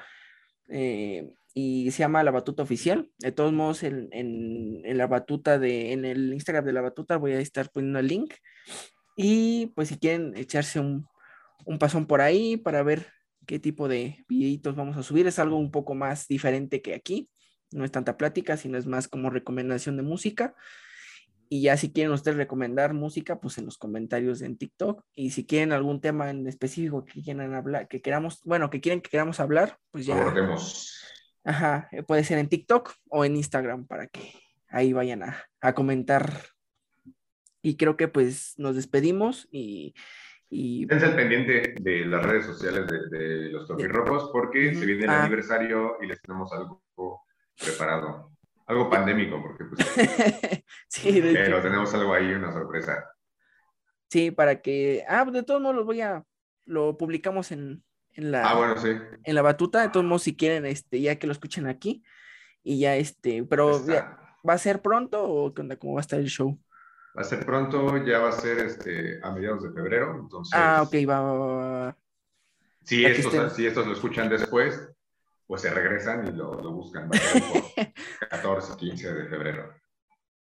eh, y se llama La Batuta Oficial. De todos modos, en, en, la batuta de, en el Instagram de la batuta voy a estar poniendo el link. Y pues si quieren echarse un, un pasón por ahí para ver qué tipo de videitos vamos a subir. Es algo un poco más diferente que aquí. No es tanta plática, sino es más como recomendación de música. Y ya si quieren ustedes recomendar música, pues en los comentarios en TikTok. Y si quieren algún tema en específico que quieran hablar, que queramos, bueno, que quieren que queramos hablar, pues ya. Abordemos. Ajá, puede ser en TikTok o en Instagram para que ahí vayan a, a comentar. Y creo que pues nos despedimos y y... al pendiente de las redes sociales de, los Tropirrojos porque se viene el ah. aniversario y les tenemos algo preparado. Algo pandémico, porque pues... sí, pero tenemos algo ahí, una sorpresa. Sí, para que... Ah, de todos modos lo voy a... Lo publicamos en, en la... Ah, bueno, sí. En la batuta, de todos modos, si quieren, este, ya que lo escuchen aquí. Y ya, este, pero ¿va a ser pronto o qué onda? ¿Cómo va a estar el show? Va a ser pronto, ya va a ser este, a mediados de febrero. Entonces, ah, ok, va, va, Si, estos, si estos lo escuchan después, pues se regresan y lo, lo buscan. Va a ser 14, 15 de febrero.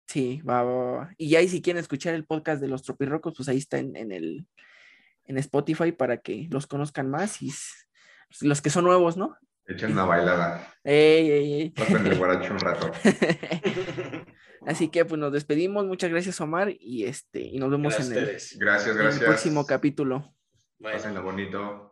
Sí, va, va, Y ahí si quieren escuchar el podcast de los Tropirrocos, pues ahí está en, en, el en Spotify para que los conozcan más y los que son nuevos, ¿no? Echen una bailada. Ey, ey, ey. Pasen el guaracho un rato. Así que pues nos despedimos. Muchas gracias, Omar, y este, y nos vemos en el, gracias, gracias. próximo capítulo. Pásenlo bonito.